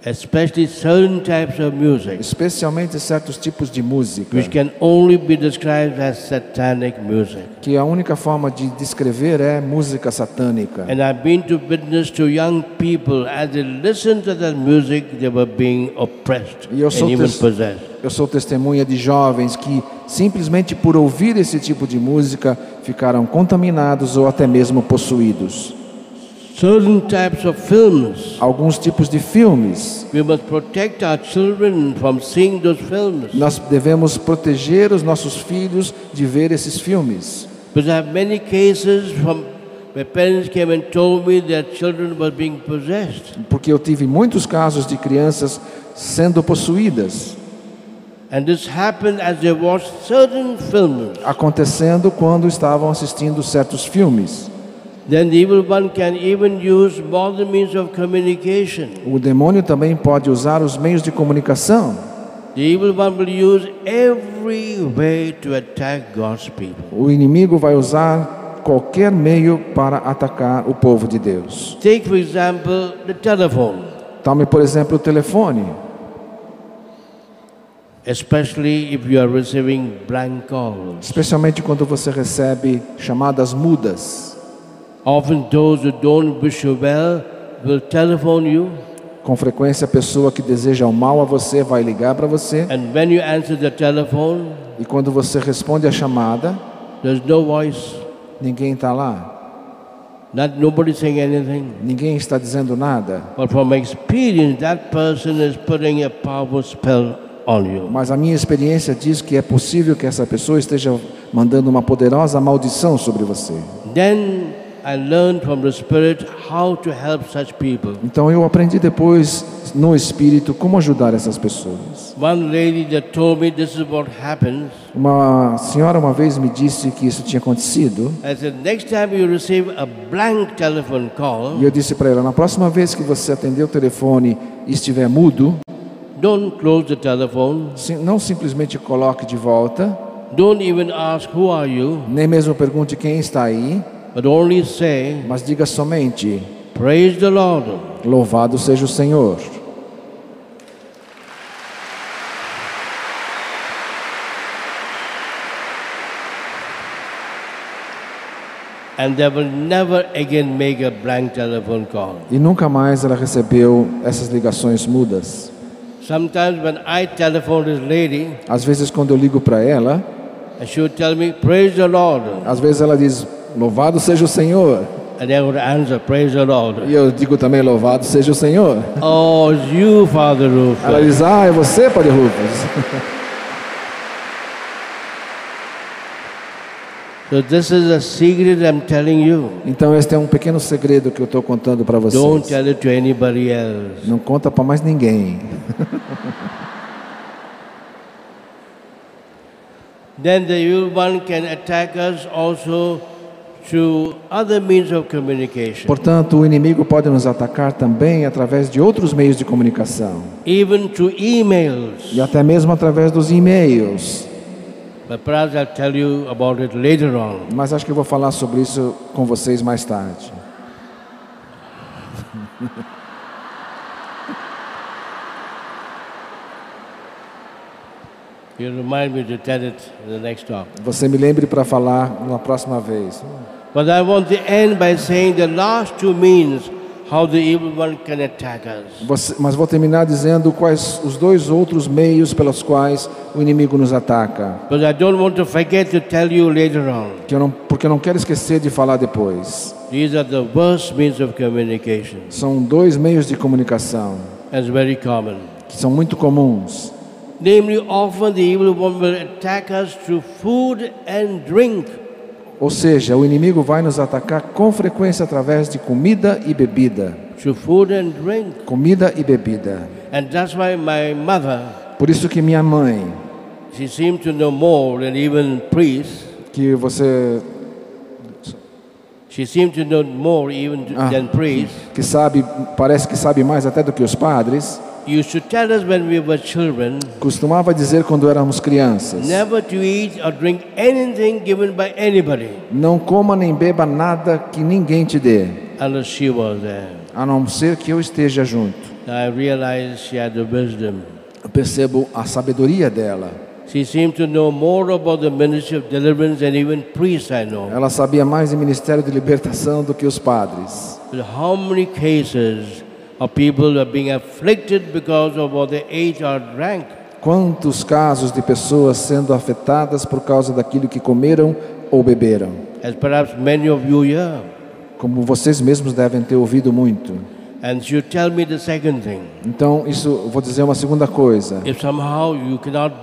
especially certain types of music, especialmente certos tipos de música, which can only be described as satanic music. que a única forma de descrever é música satânica. And I've been to witness to young people as they listened to that music, they were being oppressed E and even possessed. Eu sou testemunha de jovens que simplesmente por ouvir esse tipo de música ficaram contaminados ou até mesmo possuídos. Certain types of films, Alguns tipos de filmes, we must protect our children from seeing those films. nós devemos proteger os nossos filhos de ver esses filmes. Because I have many cases from where parents came and told me their children were being possessed. Porque eu tive muitos casos de crianças sendo possuídas, And this happened as they watched certain films. acontecendo quando estavam assistindo certos filmes. O demônio também pode usar os meios de comunicação. The evil one will use every way to attack God's people. O inimigo vai usar qualquer meio para atacar o povo de Deus. Take, for example, the telephone, Tome, por exemplo, o telefone, especially if you are receiving blank calls. especialmente quando você recebe chamadas mudas. Often, those who don't wish you well will telephone you, Com frequência, a pessoa que deseja o mal a você vai ligar para você and when you answer the telephone, e quando você responde a chamada, There's no voice. Ninguém está lá? Not nobody saying anything. Ninguém está dizendo nada? But from experience, that person is putting a powerful spell on you. Mas a minha experiência diz que é possível que essa pessoa esteja mandando uma poderosa maldição sobre você. Then I learned from the Spirit how to help such people. Então eu aprendi depois no espírito como ajudar essas pessoas. One lady that told me this is what happens. Uma senhora uma vez me disse que isso tinha acontecido I said, next time you receive a blank telephone call, e eu disse para ela: na próxima vez que você atender o telefone e estiver mudo, don't close the telephone. sim- não simplesmente coloque de volta, Don't even ask who are you, nem mesmo pergunte quem está aí, but only say, mas diga somente: Praise the Lord. Louvado seja o Senhor. And they will never again make a blank telephone call. E nunca mais ela recebeu essas ligações mudas. Sometimes when I telephone this lady, Às vezes, quando eu ligo para ela, she would tell me, Praise the Lord. às vezes ela diz: Louvado seja o Senhor. And I would answer, Praise the Lord. E eu digo também: Louvado seja o Senhor. Oh, it's you, Father Rufus. Ela diz: Ah, é você, Padre Rufus. [LAUGHS] So this is a secret I'm telling you. Então, este é um pequeno segredo que eu estou contando para Don't vocês. tell it to anybody else. Não conta para mais ninguém. [LAUGHS] Then the evil one can attack us also Portanto, o inimigo pode nos atacar também através de outros meios de comunicação even through emails. e até mesmo através dos e-mails. But perhaps I'll tell you about it later on. Mas acho que eu vou falar sobre isso com vocês mais tarde. [LAUGHS] You remind me to tell it in the next talk. Você me lembre para falar na próxima vez. But I want to end by saying the last two means how the evil one can attack us. Você- mas vou terminar dizendo quais os dois outros meios pelos quais o inimigo nos ataca, But I don't want to forget to tell you later on. que eu não, porque eu não quero esquecer de falar depois. These are the worst means of communication. São dois meios de comunicação That's very common. que são muito comuns. Namely, often the evil one will attack us through food and drink. Ou seja, o inimigo vai nos atacar com frequência através de comida e bebida. Through food and drink. Comida e bebida. And that's why my mother, Por isso que minha mãe, she seemed to know more than even priests. que você She seemed to know more even Ah. than priests. que sabe, parece que sabe mais até do que os padres, Used to tell us when we were children costumava dizer quando éramos crianças: never to eat or drink anything given by anybody Não coma nem beba nada que ninguém te dê, unless she was there. a não ser que eu esteja junto. I realized she had the wisdom. Eu percebo a sabedoria dela. She seemed to know more about the ministry of deliverance than even priests I know. Ela sabia mais de ministério de libertação do que os padres. How many cases of people are being afflicted because of what they ate or drank? Quantos casos de pessoas sendo afetadas por causa daquilo que comeram ou beberam? As perhaps many of you here. Como vocês mesmos devem ter ouvido muito. And would tell me the second thing. Então, isso, vou dizer uma segunda coisa. If somehow you cannot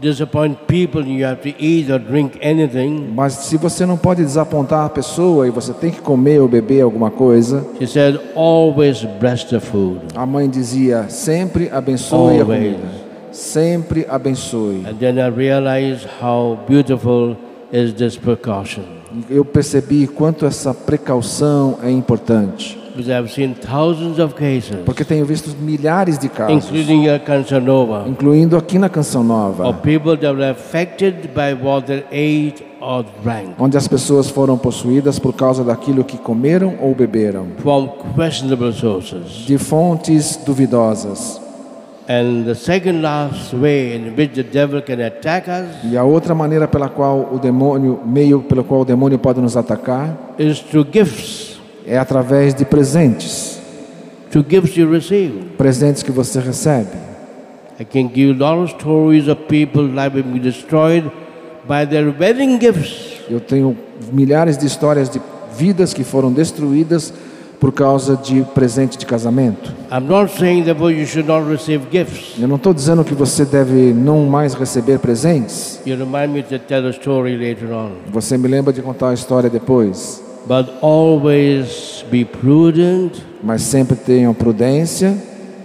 disappoint people you have to eat or drink anything, Mas se você não pode desapontar a pessoa e você tem que comer ou beber alguma coisa, she said, always bless the food. a mãe dizia: sempre abençoe a Always. comida. Sempre abençoe. And then I realized how beautiful is this precaution. Eu percebi quanto essa precaução é importante. Because I've seen thousands of cases, Porque tenho visto milhares de casos, including here Cansanova, incluindo aqui na Canção Nova, of people that were affected by what they ate or drank onde as pessoas foram possuídas por causa daquilo que comeram ou beberam, from questionable sources. de fontes duvidosas. E a outra maneira pela qual o demônio, meio pelo qual o demônio pode nos atacar, is through gifts, é através de presentes, through gifts you receive. presentes que você recebe. I can give of stories of people life being destroyed by their wedding gifts. Eu tenho milhares de histórias de vidas que foram destruídas por causa de presente de casamento. I'm not saying therefore you should not receive gifts. Eu não estou dizendo que você deve não mais receber presentes. You remind me to tell a story later on. Você me lembra de contar a história depois. But always be prudent Mas sempre tenham prudência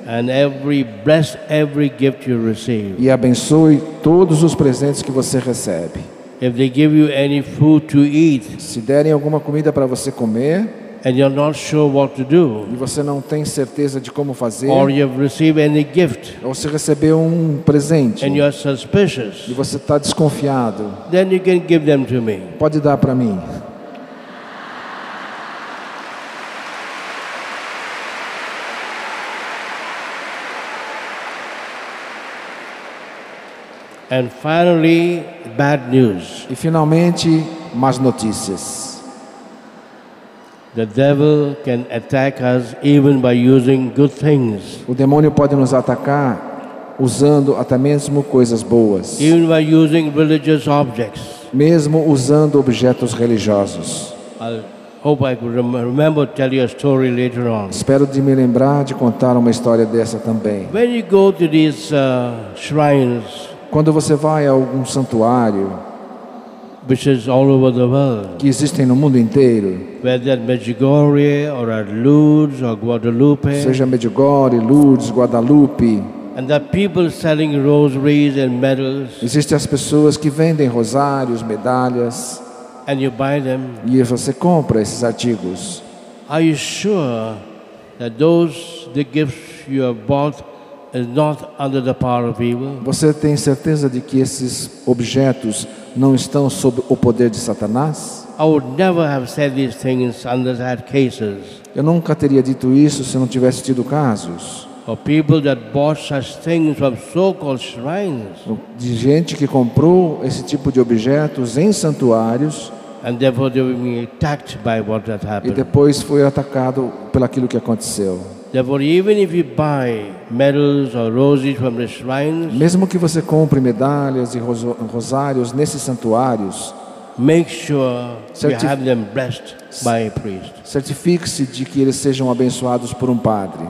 and every bless every gift you receive. e abençoe todos os presentes que você recebe. If they give you any food to eat Se derem alguma comida para você comer and you're not sure what to do, e você não tem certeza de como fazer, or you've received any gift ou se recebeu um presente and you're e suspicious, você está desconfiado, then you can give them to me. pode dar para mim. And finally, bad news. E finalmente, más notícias. The devil can attack us even by using good things, O demônio pode nos atacar usando até mesmo coisas boas, even by using religious objects. mesmo usando objetos religiosos. I hope I could rem- remember to tell you a story later on. Espero de me lembrar de contar uma história dessa também. When you go to these uh, shrines, Quando você vai a algum santuário which is all over the world, que existem no mundo inteiro, whether Medjugorje or at Lourdes or Guadalupe, seja Medjugorje, Lourdes, Guadalupe, and there are people selling rosaries and medals, existem as pessoas que vendem rosários, medalhas. And you buy them. e você compra esses artigos. Are you sure that those the gifts you have bought is not under the power of evil? Você tem certeza de que esses objetos não estão sob o poder de Satanás? I would never have said these things unless I had cases Eu nunca teria dito isso se não tivesse tido casos of people that bought such things from so-called shrines de gente que comprou esse tipo de objetos em santuários and therefore they were being attacked by what had e depois foi atacado pelaquilo que aconteceu. Therefore, even if you buy medals or roses from the shrines, Mesmo que você compre medalhas e rosários nesses santuários, make sure you Certif- have them blessed by a priest. certifique-se de que eles sejam abençoados por um padre.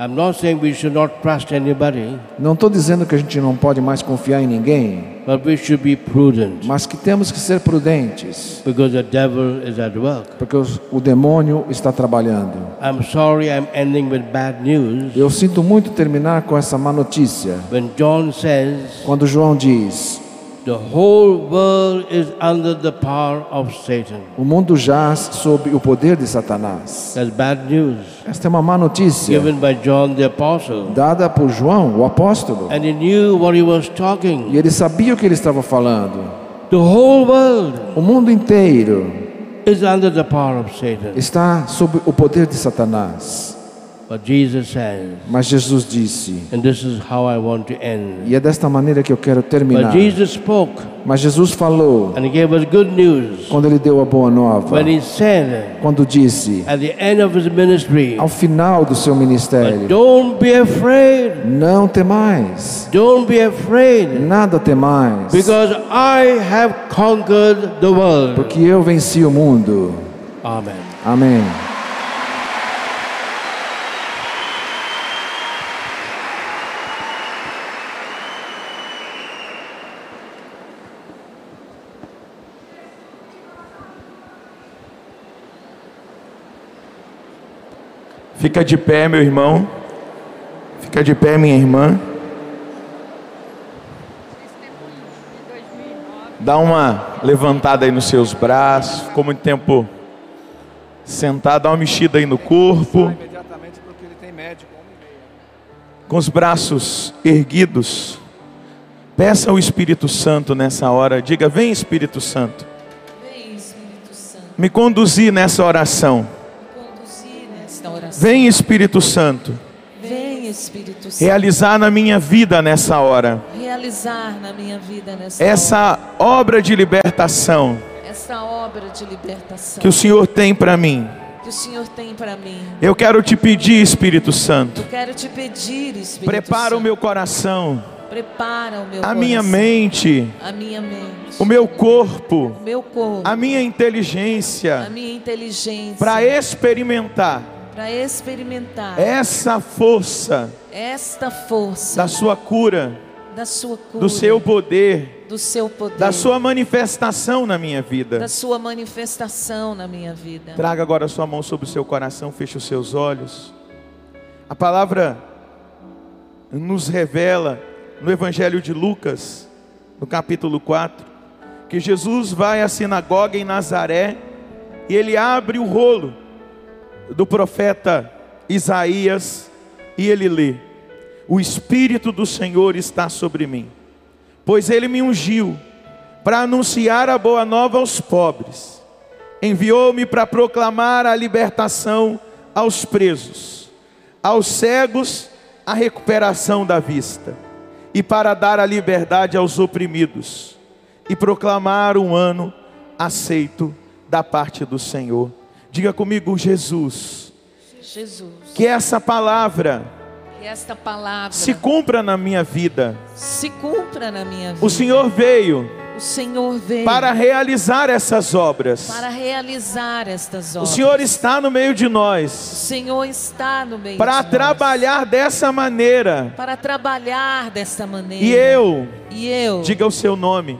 I'm not saying we should not trust anybody, Não estou dizendo que a gente não pode mais confiar em ninguém, but we should be prudent mas que temos que ser prudentes, because the devil is at work. porque o demônio está trabalhando. I'm sorry I'm ending with bad news. Eu sinto muito terminar com essa má notícia. When John says Quando João diz: the whole world is under the power of Satan, O mundo jaz sob o poder de Satanás. that's bad news Esta é uma má notícia given by John the Apostle. dada por João, o apóstolo. And he knew what he was talking. E ele sabia o que ele estava falando. The whole world O mundo inteiro is under the power of Satan. está sob o poder de Satanás. But Jesus says, Mas Jesus disse, and this is how I want to end. e é desta maneira que eu quero terminar. But Jesus spoke Mas Jesus falou and he gave us good news quando ele deu a boa nova, when he said quando disse, at the end of his ministry, ao final do seu ministério, don't be afraid. não temais, Don't be afraid nada temais, because I have conquered the world. porque eu venci o mundo. Amen. Amém. Fica de pé, meu irmão. Fica de pé, minha irmã. Dá uma levantada aí nos seus braços. Ficou muito tempo sentado. Dá uma mexida aí no corpo. Com os braços erguidos. Peça ao Espírito Santo nessa hora. Diga: Vem, Espírito Santo. Vem, Espírito Santo, Me conduzir nessa oração. Vem, Espírito Santo. Vem, Espírito Santo, Realizar na minha vida nessa hora. realizar na minha vida nesta essa obra de libertação hora, essa obra de libertação. que o Senhor tem para mim. que o Senhor tem para mim. Eu quero te pedir, Espírito Santo, Eu quero te pedir, Espírito prepara o Santo, meu coração, Prepara o meu a minha coração, mente, a minha mente, o meu corpo, o meu corpo, a minha a inteligência minha inteligência, para experimentar para experimentar essa força esta força da sua cura, da sua cura, do seu poder, do seu poder, da sua manifestação na minha vida. da sua manifestação na minha vida. Traga agora a sua mão sobre o seu coração, feche os seus olhos. A palavra nos revela no Evangelho de Lucas, no capítulo 4, que Jesus vai à sinagoga em Nazaré e ele abre o rolo do profeta Isaías e ele lê: O Espírito do Senhor está sobre mim, pois ele me ungiu para anunciar a boa nova aos pobres, enviou-me para proclamar a libertação aos presos, aos cegos a recuperação da vista, e para dar a liberdade aos oprimidos, e proclamar um ano aceito da parte do Senhor. Diga comigo, Jesus, Jesus, que essa palavra que esta palavra se cumpra na minha vida. se cumpra na minha vida. O Senhor veio O Senhor veio para realizar essas obras. para realizar estas O obras. Senhor está no meio de O nós Senhor está no meio para de nós. trabalhar dessa maneira. para trabalhar desta maneira. E eu, e eu diga o seu nome,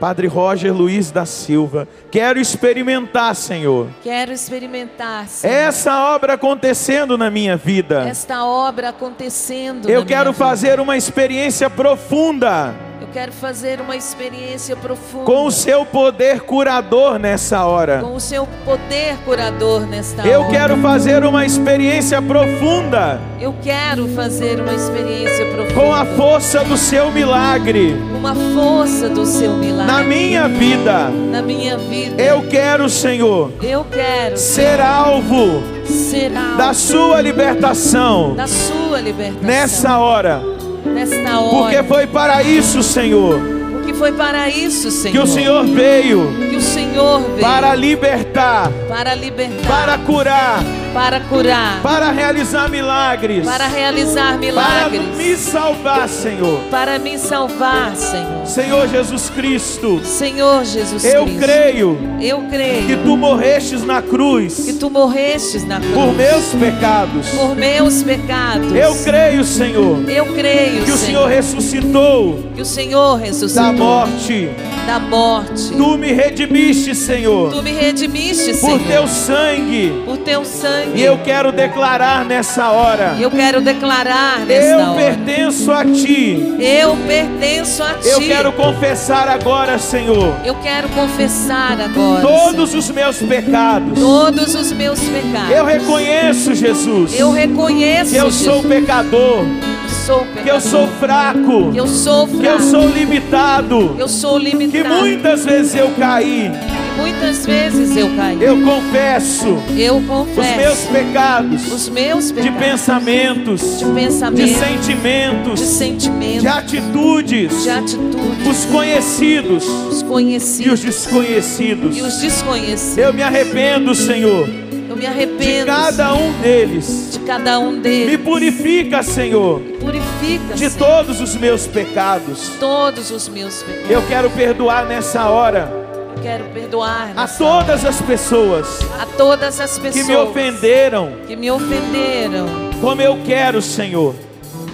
Padre Roger Luiz da Silva, quero experimentar, Senhor, quero experimentar Senhor, essa obra acontecendo na minha vida. esta obra acontecendo. Eu quero minha vida. fazer uma experiência profunda quero fazer uma experiência profunda. Com o seu poder curador nessa hora. com o seu poder curador nesta Eu hora. quero fazer uma experiência profunda. Eu quero fazer uma experiência profunda. Com a força do seu milagre. Com a força do seu milagre. Na minha vida. na minha vida. Eu quero, Senhor, Eu quero. ser alvo ser alvo. da sua libertação. Da sua libertação. Nessa hora, nesta hora. porque foi para isso, Senhor, Porque foi para isso, Senhor, que o Senhor veio que o Senhor veio para libertar, para libertar, para curar, para curar, para realizar milagres, para realizar para milagres, me salvar, Senhor. para me salvar, Senhor. Senhor Jesus Cristo, Senhor Jesus eu Cristo, creio eu creio que tu morrestes na cruz que tu morrestes na cruz por meus pecados. por meus pecados. Eu creio, Senhor, Eu creio, que o Senhor ressuscitou que o Senhor ressuscitou da morte. da morte. Tu me redimiste, Senhor, Tu me redimiste, por Senhor, teu sangue. por teu sangue. E eu quero declarar nessa hora: Eu quero declarar nesta eu hora. pertenço a ti. Eu pertenço a ti. Eu quero confessar agora, Senhor, Eu quero confessar agora todos Senhor, os meus pecados. todos os meus pecados. Eu reconheço, Jesus, Eu reconheço que eu sou Jesus, pecador, que sou pecador, que eu sou fraco, que eu sou que eu fraco, sou limitado, que eu sou que limitado, muitas vezes eu caí. que muitas vezes eu caí. Eu confesso Eu os confesso meus pecados os meus de pecados, pensamentos, de de pensamentos, de sentimentos, sentimentos, de atitudes, de atitudes, os conhecidos os e conhecidos os desconhecidos. e os desconhecidos. Eu me arrependo, Senhor, Eu me de arrependo cada um deles. de cada um Me deles. purifica, Senhor, Purifica, de Senhor, todos os meus pecados. todos os meus pecados. Eu quero perdoar nessa hora Eu quero perdoar a todas as pessoas a todas as pessoas que me ofenderam, que me ofenderam. como eu quero, Senhor,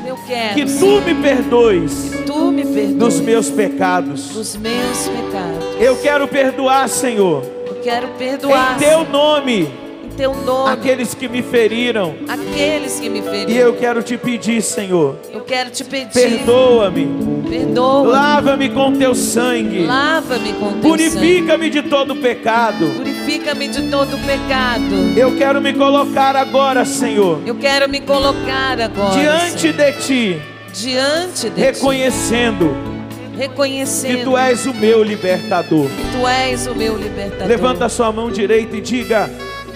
Eu quero que tu me perdoes que tu me perdoes dos meus pecados. dos meus pecados. Eu quero perdoar, Senhor, Eu quero perdoar em teu nome, teu nome aqueles que me feriram. aqueles que me feriram. E eu quero te pedir, Senhor, Eu quero te pedir, perdoa-me, perdoa, lava-me com teu sangue, lava-me com teu sangue. purifica-me de todo pecado. Purifica-me de todo pecado. Eu quero me colocar agora, Senhor, Eu quero me colocar agora diante Senhor, de ti, diante de reconhecendo ti, reconhecendo que tu és o meu libertador. que tu és o meu libertador. Levanta a sua mão direita e diga: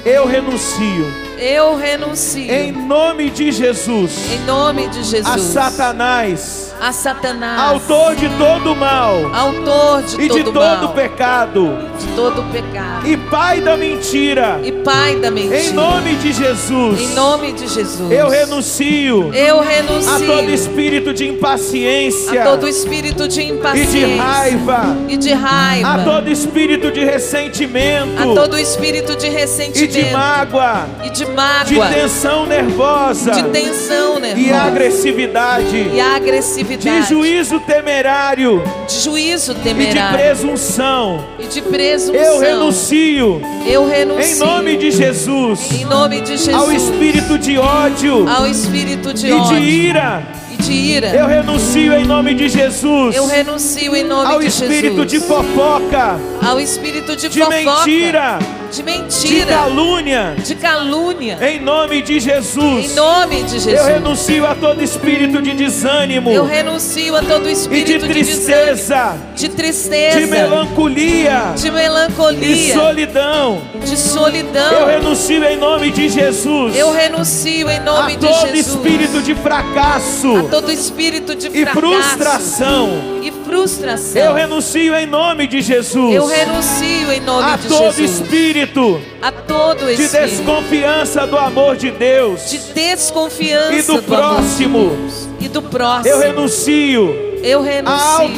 Eu renuncio Eu renuncio. em nome de Jesus, Em nome de a Jesus. Satanás, A Satanás. autor de todo mal Autor de e todo de todo mal. pecado, De todo pecado. e pai da mentira, E Pai da mentira. em nome de Jesus, Em nome de Jesus. eu renuncio Eu renuncio. a todo espírito de impaciência a todo espírito de e impaciência. de raiva, E de raiva. a todo espírito de ressentimento a todo espírito de e ressentimento. de mágoa, E de de mágoa. tensão nervosa de tensão nervosa. e agressividade, E agressividade. de juízo temerário de juízo e de temerário. presunção. E de presunção. Eu renuncio Eu renuncio. em nome de Jesus Em nome de Jesus. ao espírito de ódio Ao espírito de e ódio. de ira. E de ira. Eu renuncio em nome de Jesus Eu renuncio em nome ao de espírito Jesus. de fofoca, Ao espírito de, de fofoca. mentira, De de mentira. calúnia. De calúnia. Em nome de Jesus. Em nome de Jesus. Eu renuncio a todo espírito de desânimo Eu renuncio a todo e espírito de de tristeza, de tristeza, de melancolia de e melancolia, solidão. de solidão. Eu renuncio em nome de Jesus Eu renuncio em a nome de todo Jesus espírito de a fracasso todo espírito de e fracasso frustração. e frustração. Eu renuncio em nome de Jesus Eu renuncio em nome a de todo Jesus espírito a todo de espírito desconfiança do amor de Deus. de desconfiança E do amor de próximo. Deus. e do próximo. Eu renuncio Eu a renuncio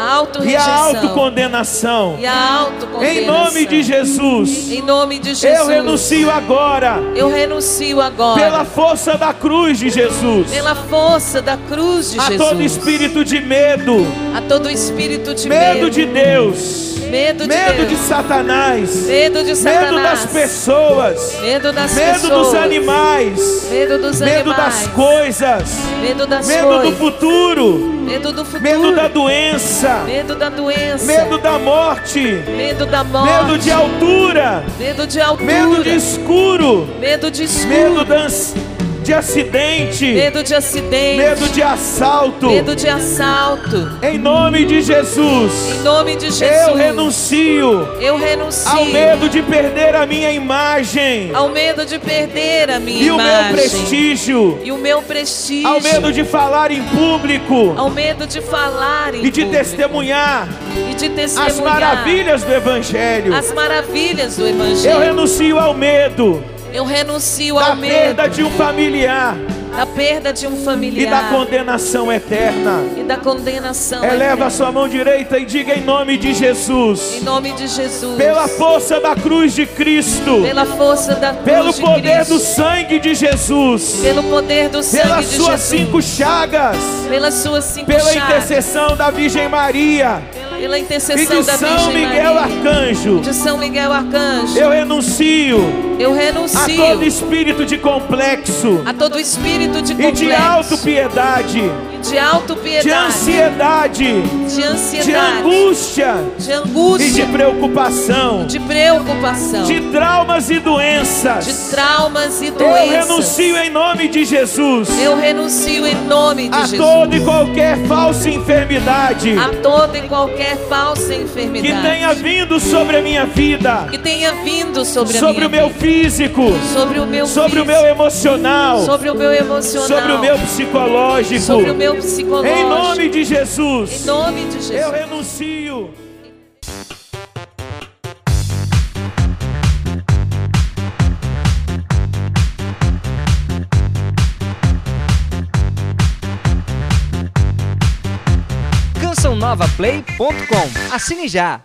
auto-rejeição a e a autocondenação. e a autocondenação. Em nome de Jesus, Em nome de Jesus. eu renuncio agora, Eu renuncio agora. pela força da cruz de Jesus, pela força da cruz de a Jesus. todo espírito de medo, a todo espírito de medo medo, de Deus, medo de medo de Deus, Satanás, medo de Satanás, medo das pessoas, medo das medo pessoas, dos animais, medo dos medo animais, das coisas, medo das medo coisas, do futuro, medo do futuro, medo da doença, medo da doença, medo da morte, medo da morte, medo de altura, medo de altura, medo de escuro, medo de escuro, medo das- de acidente, medo de acidente, medo de assalto. medo de assalto. Em nome de Jesus, Em nome de Jesus, eu renuncio eu renuncio ao medo de perder a minha imagem. Ao medo de perder a minha e o meu imagem. prestígio, e o meu prestígio, ao medo de falar em público. Ao medo de falar em e de público, testemunhar e de testemunhar as maravilhas do Evangelho. as maravilhas do Eu Evangelho. renuncio ao medo Eu renuncio da medo perda de um familiar da perda de um e da familiar condenação eterna. e da condenação. Eleva eterna. a sua mão direita e diga em nome de Jesus. Em nome de Jesus. Pela força da cruz de Cristo, pela força da cruz pelo de poder do Cristo, sangue de Jesus, pelo poder do sangue pelas de suas Jesus, cinco chagas, pelas suas cinco pela chagas, intercessão da Virgem Maria pela e intercessão da Virgem Miguel Maria, Arcanjo, de São Miguel Arcanjo. eu renuncio Eu a renuncio todo espírito de complexo a todo espírito de e complexo, de autopiedade, de de autopiedade, ansiedade, de de ansiedade, angústia de e angústia, de preocupação, de preocupação, de traumas e doenças. de traumas e Eu doenças. renuncio em nome de Jesus Eu renuncio em nome de a Jesus toda e qualquer falsa enfermidade a toda e qualquer falsa que enfermidade tenha vindo sobre a minha vida, que tenha vindo sobre, a sobre minha o meu vida, físico, sobre o meu sobre o físico, meu emocional, sobre o meu emocional, sobre o meu psicológico. sobre o meu psicológico. Em nome de Jesus, Em nome de Jesus. eu renuncio. cançãonovaplay.com. Assine já.